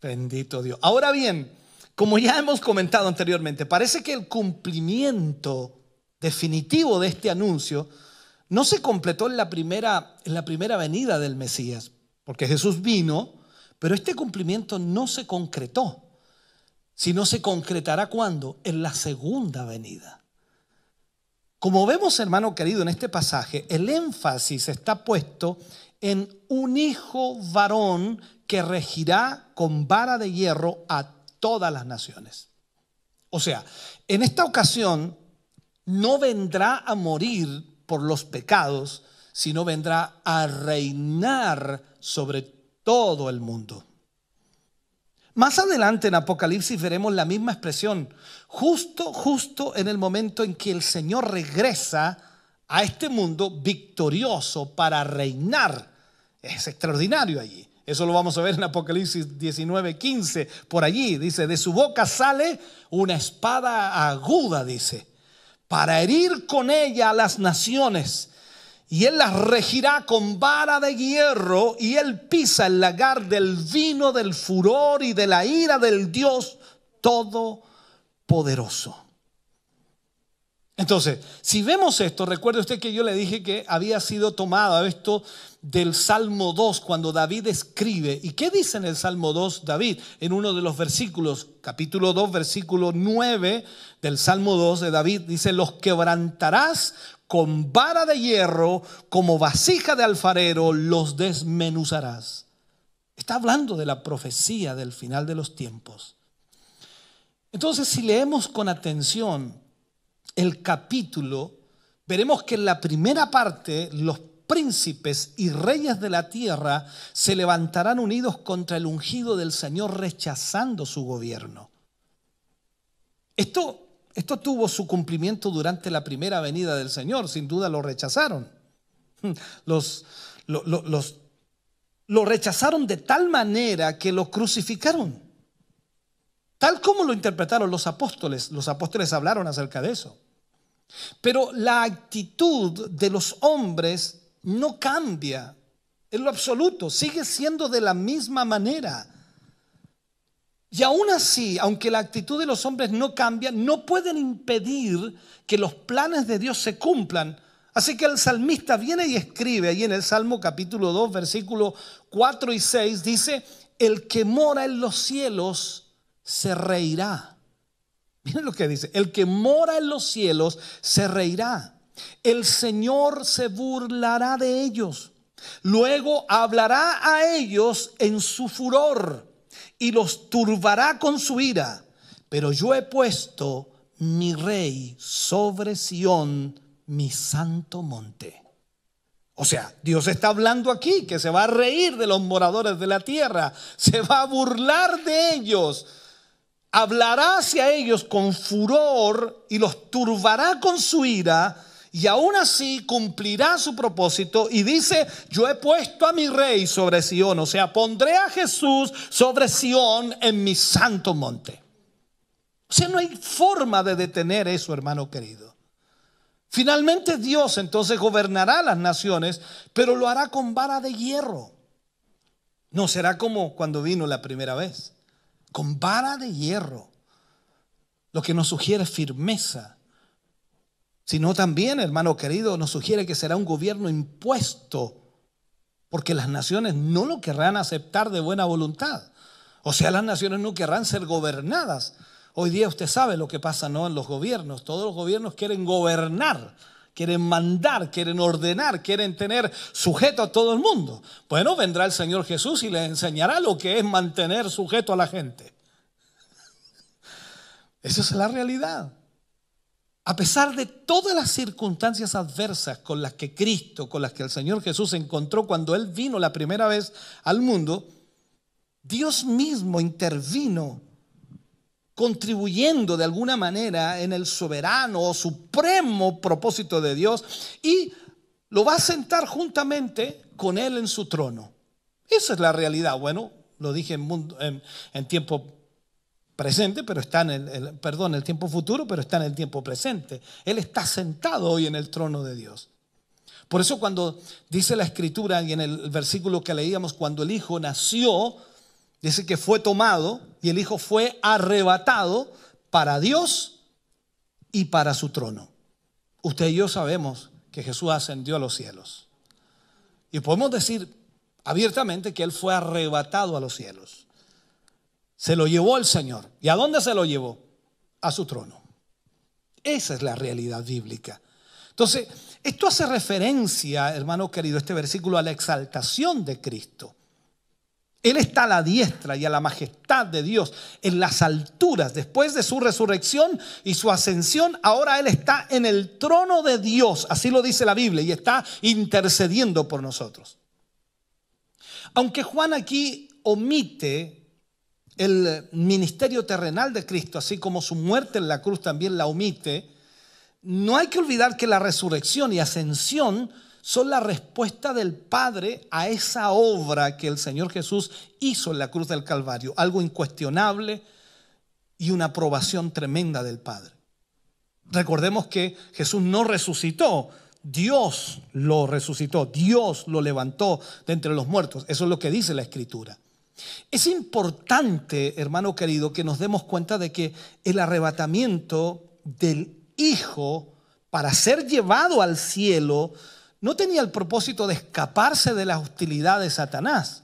Bendito Dios. Ahora bien, como ya hemos comentado anteriormente, parece que el cumplimiento definitivo de este anuncio no se completó en la primera, en la primera venida del Mesías, porque Jesús vino, pero este cumplimiento no se concretó, sino se concretará cuando? En la segunda venida. Como vemos, hermano querido, en este pasaje, el énfasis está puesto en un hijo varón que regirá con vara de hierro a todas las naciones. O sea, en esta ocasión no vendrá a morir por los pecados, sino vendrá a reinar sobre todo el mundo. Más adelante en Apocalipsis veremos la misma expresión, justo, justo en el momento en que el Señor regresa a este mundo victorioso para reinar. Es extraordinario allí. Eso lo vamos a ver en Apocalipsis 19, 15. Por allí dice, de su boca sale una espada aguda, dice, para herir con ella a las naciones. Y él las regirá con vara de hierro y él pisa el lagar del vino, del furor y de la ira del Dios Todopoderoso. Entonces, si vemos esto, recuerde usted que yo le dije que había sido tomado esto del Salmo 2 cuando David escribe. ¿Y qué dice en el Salmo 2 David? En uno de los versículos, capítulo 2, versículo 9 del Salmo 2 de David, dice, los quebrantarás con vara de hierro, como vasija de alfarero, los desmenuzarás. Está hablando de la profecía del final de los tiempos. Entonces, si leemos con atención, el capítulo, veremos que en la primera parte los príncipes y reyes de la tierra se levantarán unidos contra el ungido del Señor rechazando su gobierno. Esto, esto tuvo su cumplimiento durante la primera venida del Señor, sin duda lo rechazaron. Los, los, lo rechazaron de tal manera que lo crucificaron. Tal como lo interpretaron los apóstoles, los apóstoles hablaron acerca de eso. Pero la actitud de los hombres no cambia en lo absoluto, sigue siendo de la misma manera. Y aún así, aunque la actitud de los hombres no cambia, no pueden impedir que los planes de Dios se cumplan. Así que el salmista viene y escribe ahí en el Salmo capítulo 2, versículo 4 y 6, dice, el que mora en los cielos se reirá. Miren lo que dice, el que mora en los cielos se reirá. El Señor se burlará de ellos. Luego hablará a ellos en su furor y los turbará con su ira. Pero yo he puesto mi rey sobre Sión, mi santo monte. O sea, Dios está hablando aquí que se va a reír de los moradores de la tierra, se va a burlar de ellos hablará hacia ellos con furor y los turbará con su ira, y aún así cumplirá su propósito y dice, yo he puesto a mi rey sobre Sión, o sea, pondré a Jesús sobre Sión en mi santo monte. O sea, no hay forma de detener eso, hermano querido. Finalmente Dios entonces gobernará las naciones, pero lo hará con vara de hierro. No será como cuando vino la primera vez con vara de hierro, lo que nos sugiere firmeza, sino también, hermano querido, nos sugiere que será un gobierno impuesto, porque las naciones no lo querrán aceptar de buena voluntad. O sea, las naciones no querrán ser gobernadas. Hoy día usted sabe lo que pasa ¿no? en los gobiernos. Todos los gobiernos quieren gobernar quieren mandar, quieren ordenar, quieren tener sujeto a todo el mundo. Bueno, vendrá el Señor Jesús y les enseñará lo que es mantener sujeto a la gente. Esa es la realidad. A pesar de todas las circunstancias adversas con las que Cristo, con las que el Señor Jesús se encontró cuando Él vino la primera vez al mundo, Dios mismo intervino contribuyendo de alguna manera en el soberano o supremo propósito de Dios y lo va a sentar juntamente con Él en su trono. Esa es la realidad. Bueno, lo dije en, tiempo presente, pero está en el, perdón, el tiempo futuro, pero está en el tiempo presente. Él está sentado hoy en el trono de Dios. Por eso cuando dice la escritura y en el versículo que leíamos, cuando el Hijo nació, Dice que fue tomado y el Hijo fue arrebatado para Dios y para su trono. Usted y yo sabemos que Jesús ascendió a los cielos. Y podemos decir abiertamente que Él fue arrebatado a los cielos. Se lo llevó el Señor. ¿Y a dónde se lo llevó? A su trono. Esa es la realidad bíblica. Entonces, esto hace referencia, hermano querido, este versículo a la exaltación de Cristo. Él está a la diestra y a la majestad de Dios en las alturas. Después de su resurrección y su ascensión, ahora Él está en el trono de Dios, así lo dice la Biblia, y está intercediendo por nosotros. Aunque Juan aquí omite el ministerio terrenal de Cristo, así como su muerte en la cruz también la omite, no hay que olvidar que la resurrección y ascensión son la respuesta del Padre a esa obra que el Señor Jesús hizo en la cruz del Calvario, algo incuestionable y una aprobación tremenda del Padre. Recordemos que Jesús no resucitó, Dios lo resucitó, Dios lo levantó de entre los muertos. Eso es lo que dice la Escritura. Es importante, hermano querido, que nos demos cuenta de que el arrebatamiento del Hijo para ser llevado al cielo no tenía el propósito de escaparse de la hostilidad de Satanás.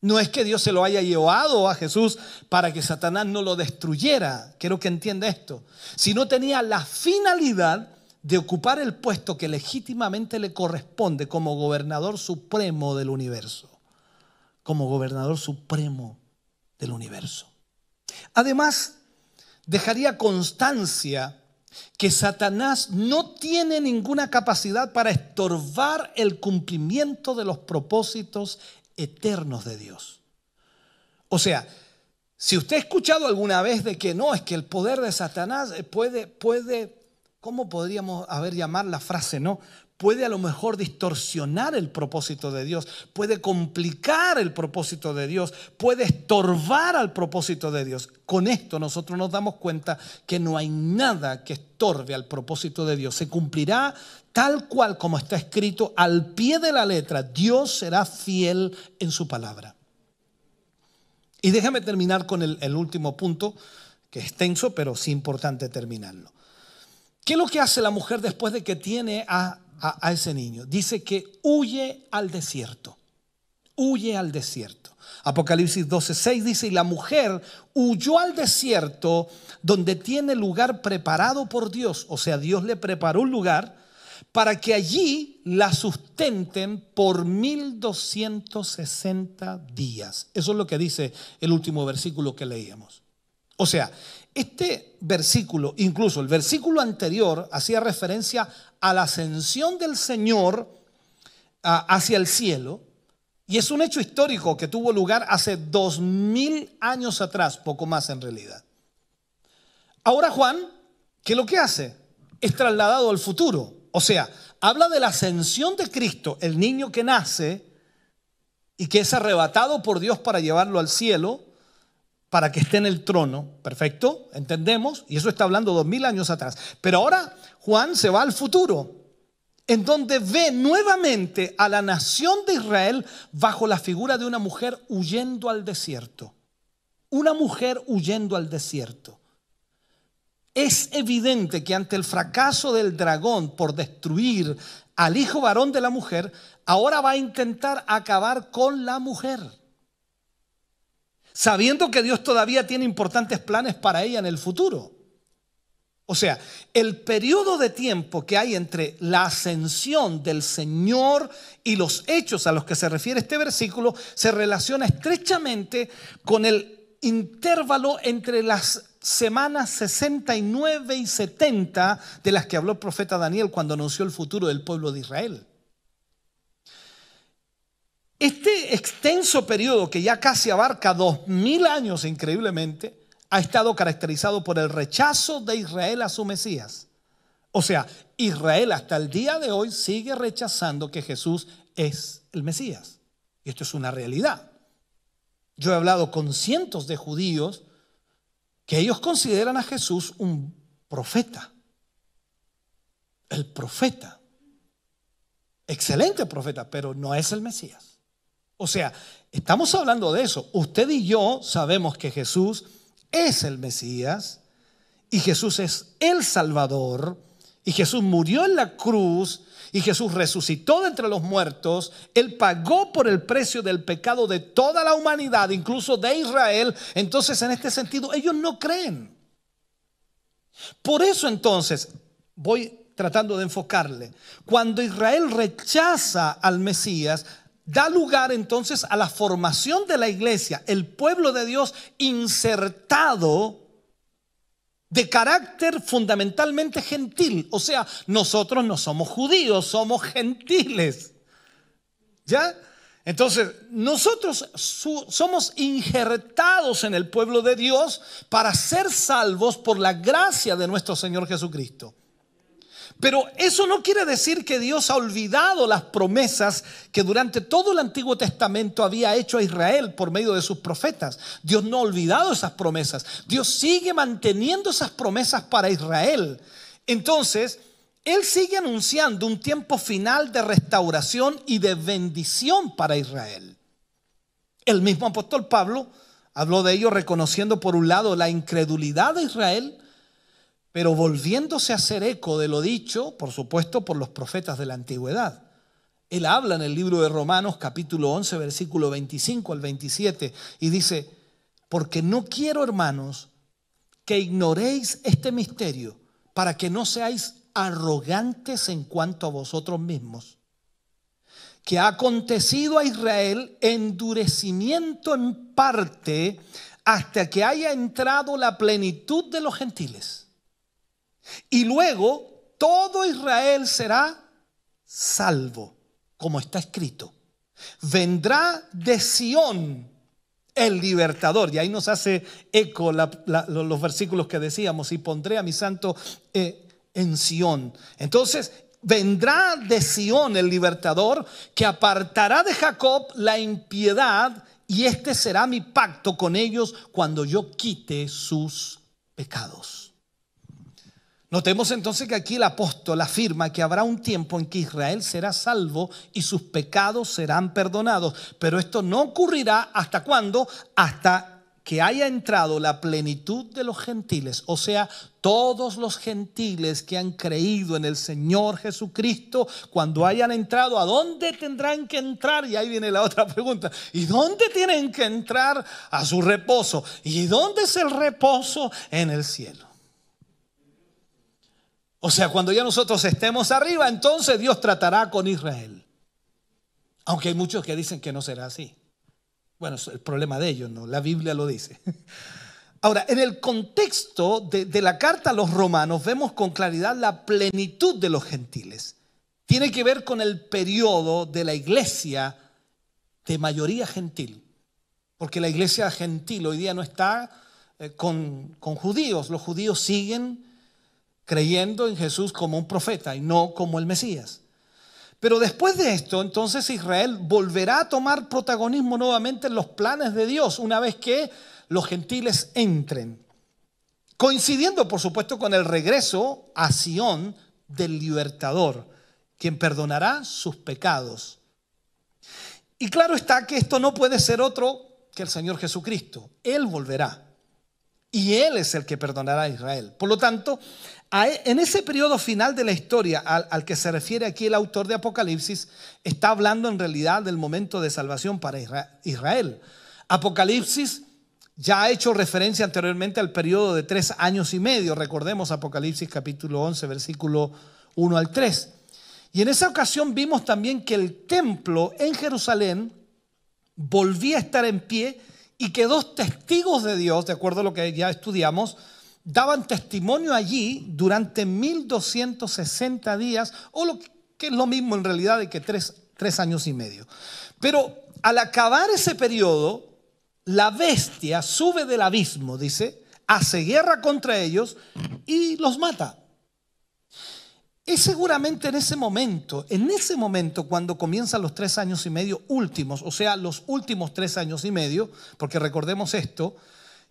No es que Dios se lo haya llevado a Jesús para que Satanás no lo destruyera, quiero que entienda esto, sino tenía la finalidad de ocupar el puesto que legítimamente le corresponde como gobernador supremo del universo, como gobernador supremo del universo. Además, dejaría constancia que Satanás no tiene ninguna capacidad para estorbar el cumplimiento de los propósitos eternos de Dios. O sea, si usted ha escuchado alguna vez de que no, es que el poder de Satanás puede, puede, ¿cómo podríamos haber llamar la frase, no? Puede a lo mejor distorsionar el propósito de Dios, puede complicar el propósito de Dios, puede estorbar al propósito de Dios. Con esto nosotros nos damos cuenta que no hay nada que estorbe al propósito de Dios. Se cumplirá tal cual como está escrito al pie de la letra. Dios será fiel en su palabra. Y déjame terminar con el, último punto, que es tenso, pero sí importante terminarlo. ¿Qué es lo que hace la mujer después de que tiene a a, ese niño. Dice que huye al desierto. Huye al desierto. Apocalipsis 12:6 dice, y la mujer huyó al desierto donde tiene lugar preparado por Dios. O sea, Dios le preparó un lugar para que allí la sustenten por 1260 días. Eso es lo que dice el último versículo que leíamos. O sea, este versículo, incluso el versículo anterior, hacía referencia a la ascensión del Señor hacia el cielo. Y es un hecho histórico que tuvo lugar hace dos mil años atrás, poco más en realidad. Ahora Juan, ¿qué es lo que hace? Es trasladado al futuro. O sea, habla de la ascensión de Cristo, el niño que nace y que es arrebatado por Dios para llevarlo al cielo para que esté en el trono. Perfecto, entendemos. Y eso está hablando dos mil años atrás. Pero ahora Juan se va al futuro, en donde ve nuevamente a la nación de Israel bajo la figura de una mujer huyendo al desierto. Una mujer huyendo al desierto. Es evidente que ante el fracaso del dragón por destruir al hijo varón de la mujer, ahora va a intentar acabar con la mujer sabiendo que Dios todavía tiene importantes planes para ella en el futuro. O sea, el periodo de tiempo que hay entre la ascensión del Señor y los hechos a los que se refiere este versículo se relaciona estrechamente con el intervalo entre las semanas 69 y 70 de las que habló el profeta Daniel cuando anunció el futuro del pueblo de Israel. Este extenso periodo que ya casi abarca dos mil años increíblemente, ha estado caracterizado por el rechazo de Israel a su Mesías. O sea, Israel hasta el día de hoy sigue rechazando que Jesús es el Mesías. Y esto es una realidad. Yo he hablado con cientos de judíos que ellos consideran a Jesús un profeta. El profeta. Excelente profeta, pero no es el Mesías. O sea, estamos hablando de eso. Usted y yo sabemos que Jesús es el Mesías y Jesús es el Salvador y Jesús murió en la cruz y Jesús resucitó de entre los muertos. Él pagó por el precio del pecado de toda la humanidad, incluso de Israel. Entonces, en este sentido, ellos no creen. Por eso entonces, voy tratando de enfocarle, cuando Israel rechaza al Mesías, da lugar entonces a la formación de la iglesia, el pueblo de Dios insertado de carácter fundamentalmente gentil. O sea, nosotros no somos judíos, somos gentiles. ¿Ya? Entonces, nosotros somos injertados en el pueblo de Dios para ser salvos por la gracia de nuestro Señor Jesucristo. Pero eso no quiere decir que Dios ha olvidado las promesas que durante todo el Antiguo Testamento había hecho a Israel por medio de sus profetas. Dios no ha olvidado esas promesas. Dios sigue manteniendo esas promesas para Israel. Entonces, Él sigue anunciando un tiempo final de restauración y de bendición para Israel. El mismo apóstol Pablo habló de ello reconociendo por un lado la incredulidad de Israel, pero volviéndose a hacer eco de lo dicho, por supuesto, por los profetas de la antigüedad. Él habla en el libro de Romanos capítulo 11, versículo 25 al 27, y dice, porque no quiero, hermanos, que ignoréis este misterio, para que no seáis arrogantes en cuanto a vosotros mismos, que ha acontecido a Israel endurecimiento en parte hasta que haya entrado la plenitud de los gentiles y luego todo Israel será salvo, como está escrito. Vendrá de Sión el libertador. Y ahí nos hace eco los versículos que decíamos, y pondré a mi santo eh, en Sión. Entonces, vendrá de Sión el libertador que apartará de Jacob la impiedad y este será mi pacto con ellos cuando yo quite sus pecados. Notemos entonces que aquí el apóstol afirma que habrá un tiempo en que Israel será salvo y sus pecados serán perdonados. Pero esto no ocurrirá hasta cuándo? Hasta que haya entrado la plenitud de los gentiles, o sea, todos los gentiles que han creído en el Señor Jesucristo, cuando hayan entrado, ¿a dónde tendrán que entrar? Y ahí viene la otra pregunta, ¿y dónde tienen que entrar? A su reposo. ¿Y dónde es el reposo? En el cielo. O sea, cuando ya nosotros estemos arriba, entonces Dios tratará con Israel. Aunque hay muchos que dicen que no será así. Bueno, es el problema de ellos, ¿no? La Biblia lo dice. Ahora, en el contexto de, la carta a los romanos vemos con claridad la plenitud de los gentiles. Tiene que ver con el periodo de la iglesia de mayoría gentil. Porque la iglesia gentil hoy día no está eh, con, con judíos. Los judíos siguen creyendo en Jesús como un profeta y no como el Mesías. Pero después de esto, entonces Israel volverá a tomar protagonismo nuevamente en los planes de Dios una vez que los gentiles entren. Coincidiendo, por supuesto, con el regreso a Sión del libertador, quien perdonará sus pecados. Y claro está que esto no puede ser otro que el Señor Jesucristo. Él volverá. Y Él es el que perdonará a Israel. Por lo tanto, en ese periodo final de la historia al, que se refiere aquí el autor de Apocalipsis, está hablando en realidad del momento de salvación para Israel. Apocalipsis ya ha hecho referencia anteriormente al periodo de tres años y medio. Recordemos Apocalipsis capítulo 11, versículo 1 al 3. Y en esa ocasión vimos también que el templo en Jerusalén volvía a estar en pie y que dos testigos de Dios, de acuerdo a lo que ya estudiamos, daban testimonio allí durante 1260 días, o lo que es lo mismo en realidad de que tres, tres años y medio. Pero al acabar ese periodo, la bestia sube del abismo, dice, hace guerra contra ellos y los mata. Es seguramente en ese momento, en ese momento cuando comienzan los tres años y medio últimos, o sea, los últimos tres años y medio, porque recordemos esto,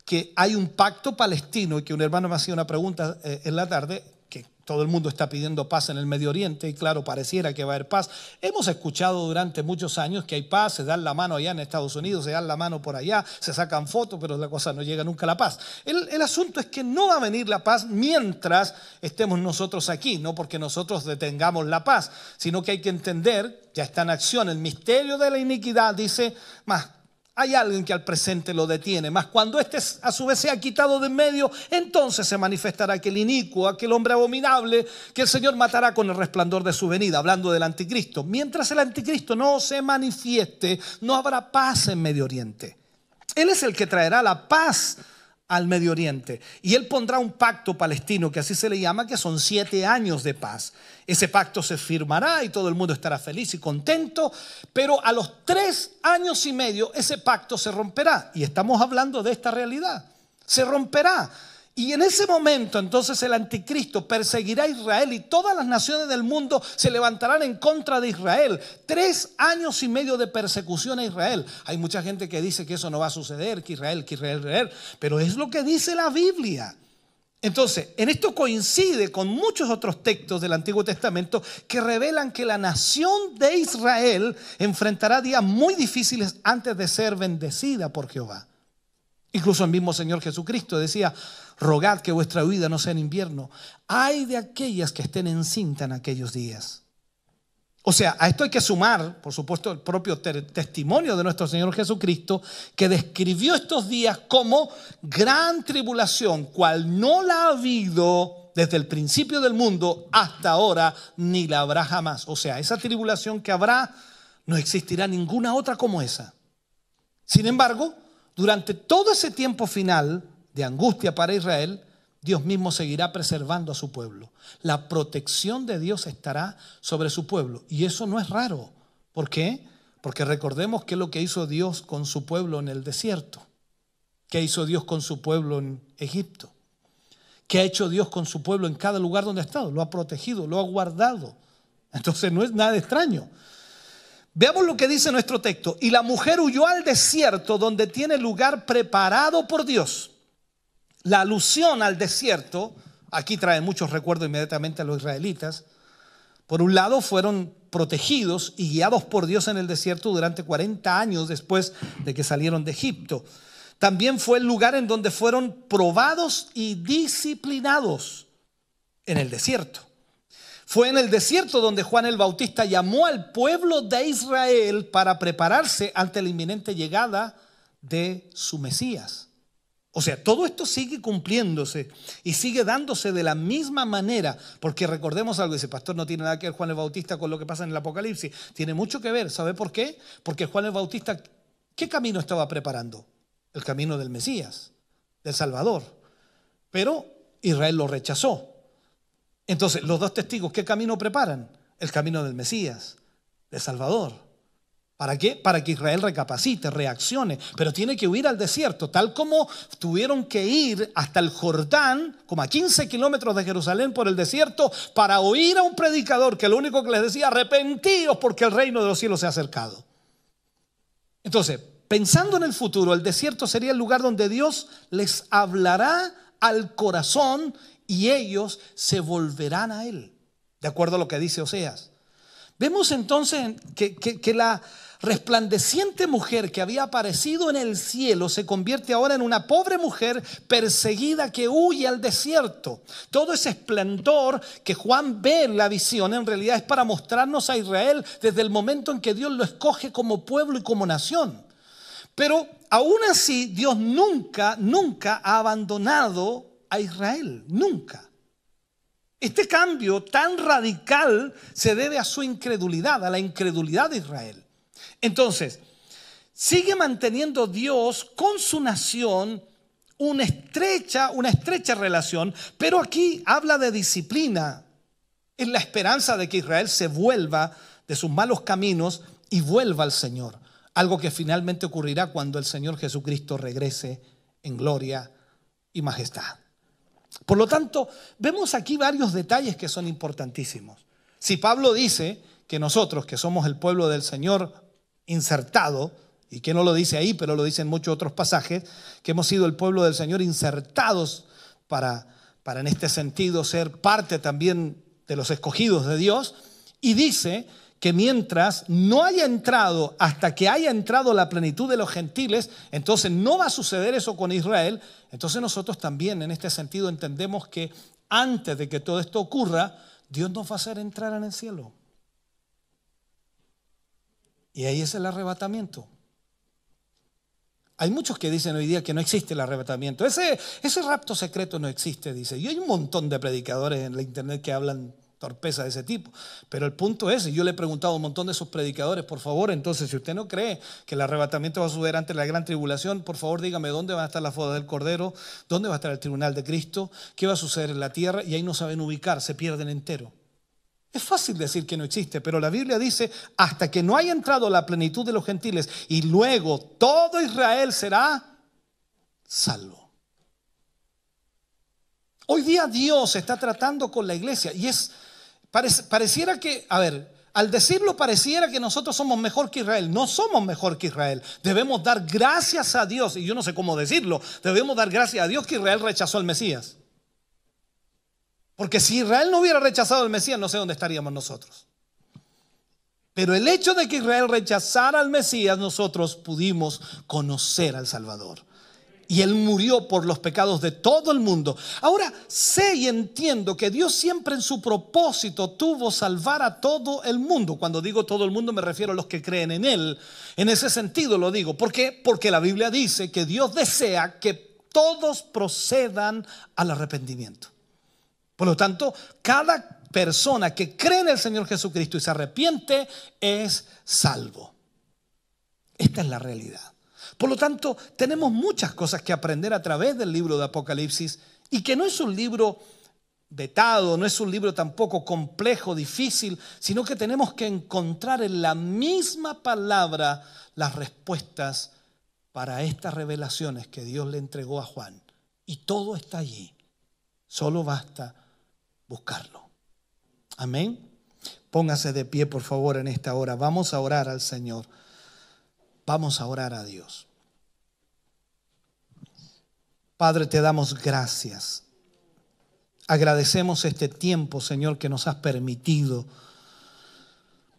que hay un pacto palestino y que un hermano me hacía una pregunta eh, en la tarde, que todo el mundo está pidiendo paz en el Medio Oriente y claro, pareciera que va a haber paz. Hemos escuchado durante muchos años que hay paz, se dan la mano allá en Estados Unidos, se dan la mano por allá, se sacan fotos, pero la cosa no llega nunca a la paz. El, el asunto es que no va a venir la paz mientras estemos nosotros aquí, no porque nosotros detengamos la paz, sino que hay que entender, ya está en acción el misterio de la iniquidad, dice, más hay alguien que al presente lo detiene, mas cuando éste a su vez sea quitado de en medio, entonces se manifestará aquel inicuo, aquel hombre abominable, que el Señor matará con el resplandor de su venida, hablando del anticristo. Mientras el anticristo no se manifieste, no habrá paz en Medio Oriente. Él es el que traerá la paz al Medio Oriente. Y él pondrá un pacto palestino, que así se le llama, que son siete años de paz. Ese pacto se firmará y todo el mundo estará feliz y contento, pero a los tres años y medio ese pacto se romperá. Y estamos hablando de esta realidad. Se romperá. Y en ese momento entonces el anticristo perseguirá a Israel y todas las naciones del mundo se levantarán en contra de Israel. Tres años y medio de persecución a Israel. Hay mucha gente que dice que eso no va a suceder, que Israel, que Israel, Israel. Pero es lo que dice la Biblia. Entonces, en esto coincide con muchos otros textos del Antiguo Testamento que revelan que la nación de Israel enfrentará días muy difíciles antes de ser bendecida por Jehová. Incluso el mismo Señor Jesucristo decía, rogad que vuestra vida no sea en invierno. Hay de aquellas que estén en cinta en aquellos días. O sea, a esto hay que sumar, por supuesto, el propio testimonio de nuestro Señor Jesucristo, que describió estos días como gran tribulación, cual no la ha habido desde el principio del mundo hasta ahora, ni la habrá jamás. O sea, esa tribulación que habrá, no existirá ninguna otra como esa. Sin embargo, durante todo ese tiempo final de angustia para Israel, Dios mismo seguirá preservando a su pueblo. La protección de Dios estará sobre su pueblo. Y eso no es raro. ¿Por qué? Porque recordemos qué es lo que hizo Dios con su pueblo en el desierto. ¿Qué hizo Dios con su pueblo en Egipto? ¿Qué ha hecho Dios con su pueblo en cada lugar donde ha estado? Lo ha protegido, lo ha guardado. Entonces no es nada extraño. Veamos lo que dice nuestro texto. Y la mujer huyó al desierto donde tiene lugar preparado por Dios la alusión al desierto, aquí trae muchos recuerdos inmediatamente a los israelitas. Por un lado, fueron protegidos y guiados por Dios en el desierto durante 40 años después de que salieron de Egipto. También fue el lugar en donde fueron probados y disciplinados en el desierto. Fue en el desierto donde Juan el Bautista llamó al pueblo de Israel para prepararse ante la inminente llegada de su Mesías. O sea, todo esto sigue cumpliéndose y sigue dándose de la misma manera, porque recordemos algo, dice, pastor, no tiene nada que ver Juan el Bautista con lo que pasa en el Apocalipsis, tiene mucho que ver, ¿sabe por qué? Porque Juan el Bautista, ¿qué camino estaba preparando? El camino del Mesías, del Salvador. Pero Israel lo rechazó. Entonces, los dos testigos, ¿qué camino preparan? El camino del Mesías, del Salvador. ¿Para qué? Para que Israel recapacite, reaccione, pero tiene que huir al desierto, tal como tuvieron que ir hasta el Jordán, como a 15 kilómetros de Jerusalén por el desierto, para oír a un predicador que lo único que les decía, arrepentíos porque el reino de los cielos se ha acercado. Entonces, pensando en el futuro, el desierto sería el lugar donde Dios les hablará al corazón y ellos se volverán a Él, de acuerdo a lo que dice Oseas. Vemos entonces que, que la resplandeciente mujer que había aparecido en el cielo se convierte ahora en una pobre mujer perseguida que huye al desierto. Todo ese esplendor que Juan ve en la visión en realidad es para mostrarnos a Israel desde el momento en que Dios lo escoge como pueblo y como nación. Pero aún así Dios nunca, nunca ha abandonado a Israel, nunca. Este cambio tan radical se debe a su incredulidad, a la incredulidad de Israel. Entonces, sigue manteniendo Dios con su nación una estrecha, una estrecha relación, pero aquí habla de disciplina, en la esperanza de que Israel se vuelva de sus malos caminos y vuelva al Señor. Algo que finalmente ocurrirá cuando el Señor Jesucristo regrese en gloria y majestad. Por lo tanto, vemos aquí varios detalles que son importantísimos. Si Pablo dice que nosotros, que somos el pueblo del Señor, insertado, y que no lo dice ahí, pero lo dice en muchos otros pasajes, que hemos sido el pueblo del Señor insertados para, para en este sentido ser parte también de los escogidos de Dios, y dice que mientras no haya entrado, hasta que haya entrado la plenitud de los gentiles, entonces no va a suceder eso con Israel, entonces nosotros también en este sentido entendemos que antes de que todo esto ocurra, Dios nos va a hacer entrar en el cielo. Y ahí es el arrebatamiento. Hay muchos que dicen hoy día que no existe el arrebatamiento. Ese, ese rapto secreto no existe, dice. Y hay un montón de predicadores en la internet que hablan torpeza de ese tipo. Pero el punto es, y yo le he preguntado a un montón de esos predicadores, por favor, entonces, si usted no cree que el arrebatamiento va a suceder ante la gran tribulación, por favor dígame dónde va a estar la foda del Cordero, dónde va a estar el tribunal de Cristo, qué va a suceder en la tierra, y ahí no saben ubicar, se pierden entero. Es fácil decir que no existe, pero la Biblia dice, hasta que no haya entrado la plenitud de los gentiles y luego todo Israel será salvo. Hoy día Dios está tratando con la iglesia y es, pareciera que, a ver, al decirlo pareciera que nosotros somos mejor que Israel. No somos mejor que Israel. Debemos dar gracias a Dios, y yo no sé cómo decirlo, debemos dar gracias a Dios que Israel rechazó al Mesías. Porque si Israel no hubiera rechazado al Mesías, no sé dónde estaríamos nosotros. Pero el hecho de que Israel rechazara al Mesías, nosotros pudimos conocer al Salvador y Él murió por los pecados de todo el mundo. Ahora sé y entiendo que Dios siempre en su propósito tuvo salvar a todo el mundo. Cuando digo todo el mundo me refiero a los que creen en Él. En ese sentido lo digo. ¿Por qué? Porque la Biblia dice que Dios desea que todos procedan al arrepentimiento. Por lo tanto, cada persona que cree en el Señor Jesucristo y se arrepiente es salvo. Esta es la realidad. Por lo tanto, tenemos muchas cosas que aprender a través del libro de Apocalipsis y que no es un libro vetado, no es un libro tampoco complejo, difícil, sino que tenemos que encontrar en la misma palabra las respuestas para estas revelaciones que Dios le entregó a Juan. Y todo está allí. Solo basta buscarlo. Amén. Póngase de pie, por favor, en esta hora. Vamos a orar al Señor. Vamos a orar a Dios. Padre, te damos gracias. Agradecemos este tiempo, Señor, que nos has permitido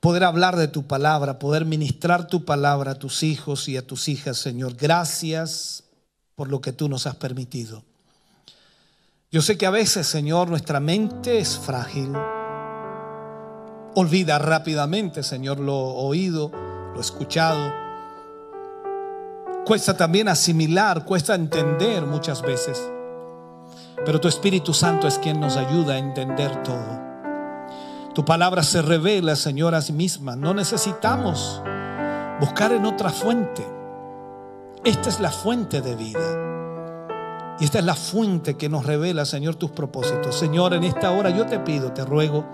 poder hablar de tu palabra, poder ministrar tu palabra a tus hijos y a tus hijas, Señor. Gracias por lo que tú nos has permitido. Yo sé que a veces, Señor, nuestra mente es frágil. Olvida rápidamente, Señor, lo oído, lo escuchado Cuesta también asimilar, cuesta entender muchas veces. Pero tu Espíritu Santo es quien nos ayuda a entender todo. Tu palabra se revela, Señor, a sí misma. No necesitamos buscar en otra fuente. Esta es la fuente de vida. Y esta es la fuente que nos revela, Señor, tus propósitos. Señor, en esta hora yo te pido, te ruego,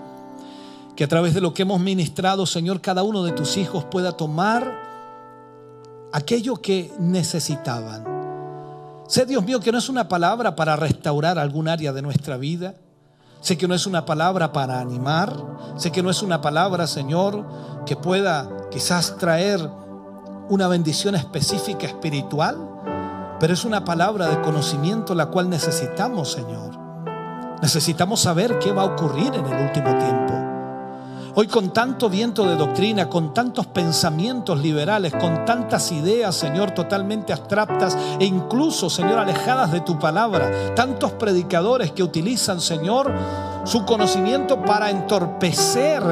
que a través de lo que hemos ministrado, Señor, cada uno de tus hijos pueda tomar aquello que necesitaban. Sé, Dios mío, que no es una palabra para restaurar algún área de nuestra vida. Sé que no es una palabra para animar. Sé que no es una palabra, Señor, que pueda quizás traer una bendición específica espiritual. Pero es una palabra de conocimiento la cual necesitamos, Señor. Necesitamos saber qué va a ocurrir en el último tiempo. Hoy con tanto viento de doctrina, con tantos pensamientos liberales, con tantas ideas, Señor, totalmente abstractas e incluso, Señor, alejadas de tu palabra, tantos predicadores que utilizan, Señor, su conocimiento para entorpecer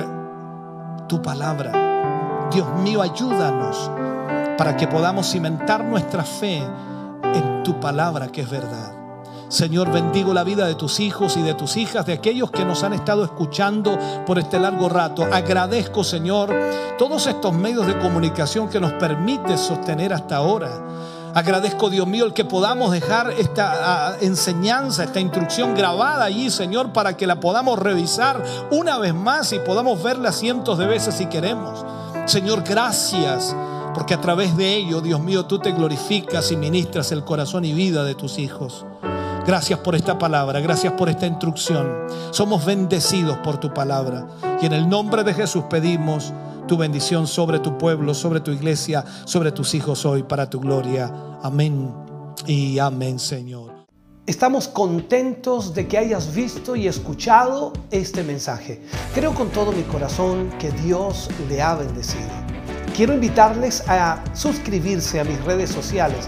tu palabra. Dios mío, ayúdanos para que podamos cimentar nuestra fe en tu palabra que es verdad. Señor, bendigo la vida de tus hijos y de tus hijas, de aquellos que nos han estado escuchando por este largo rato. Agradezco, Señor, todos estos medios de comunicación que nos permite sostener hasta ahora. Agradezco, Dios mío, el que podamos dejar esta enseñanza, esta instrucción grabada allí, Señor, para que la podamos revisar una vez más y podamos verla cientos de veces si queremos. Señor, gracias, porque a través de ello, Dios mío, tú te glorificas y ministras el corazón y vida de tus hijos. Gracias por esta palabra, gracias por esta instrucción. Somos bendecidos por tu palabra. Y en el nombre de Jesús pedimos tu bendición sobre tu pueblo, sobre tu iglesia, sobre tus hijos hoy, para tu gloria. Amén y amén, Señor. Estamos contentos de que hayas visto y escuchado este mensaje. Creo con todo mi corazón que Dios le ha bendecido. Quiero invitarles a suscribirse a mis redes sociales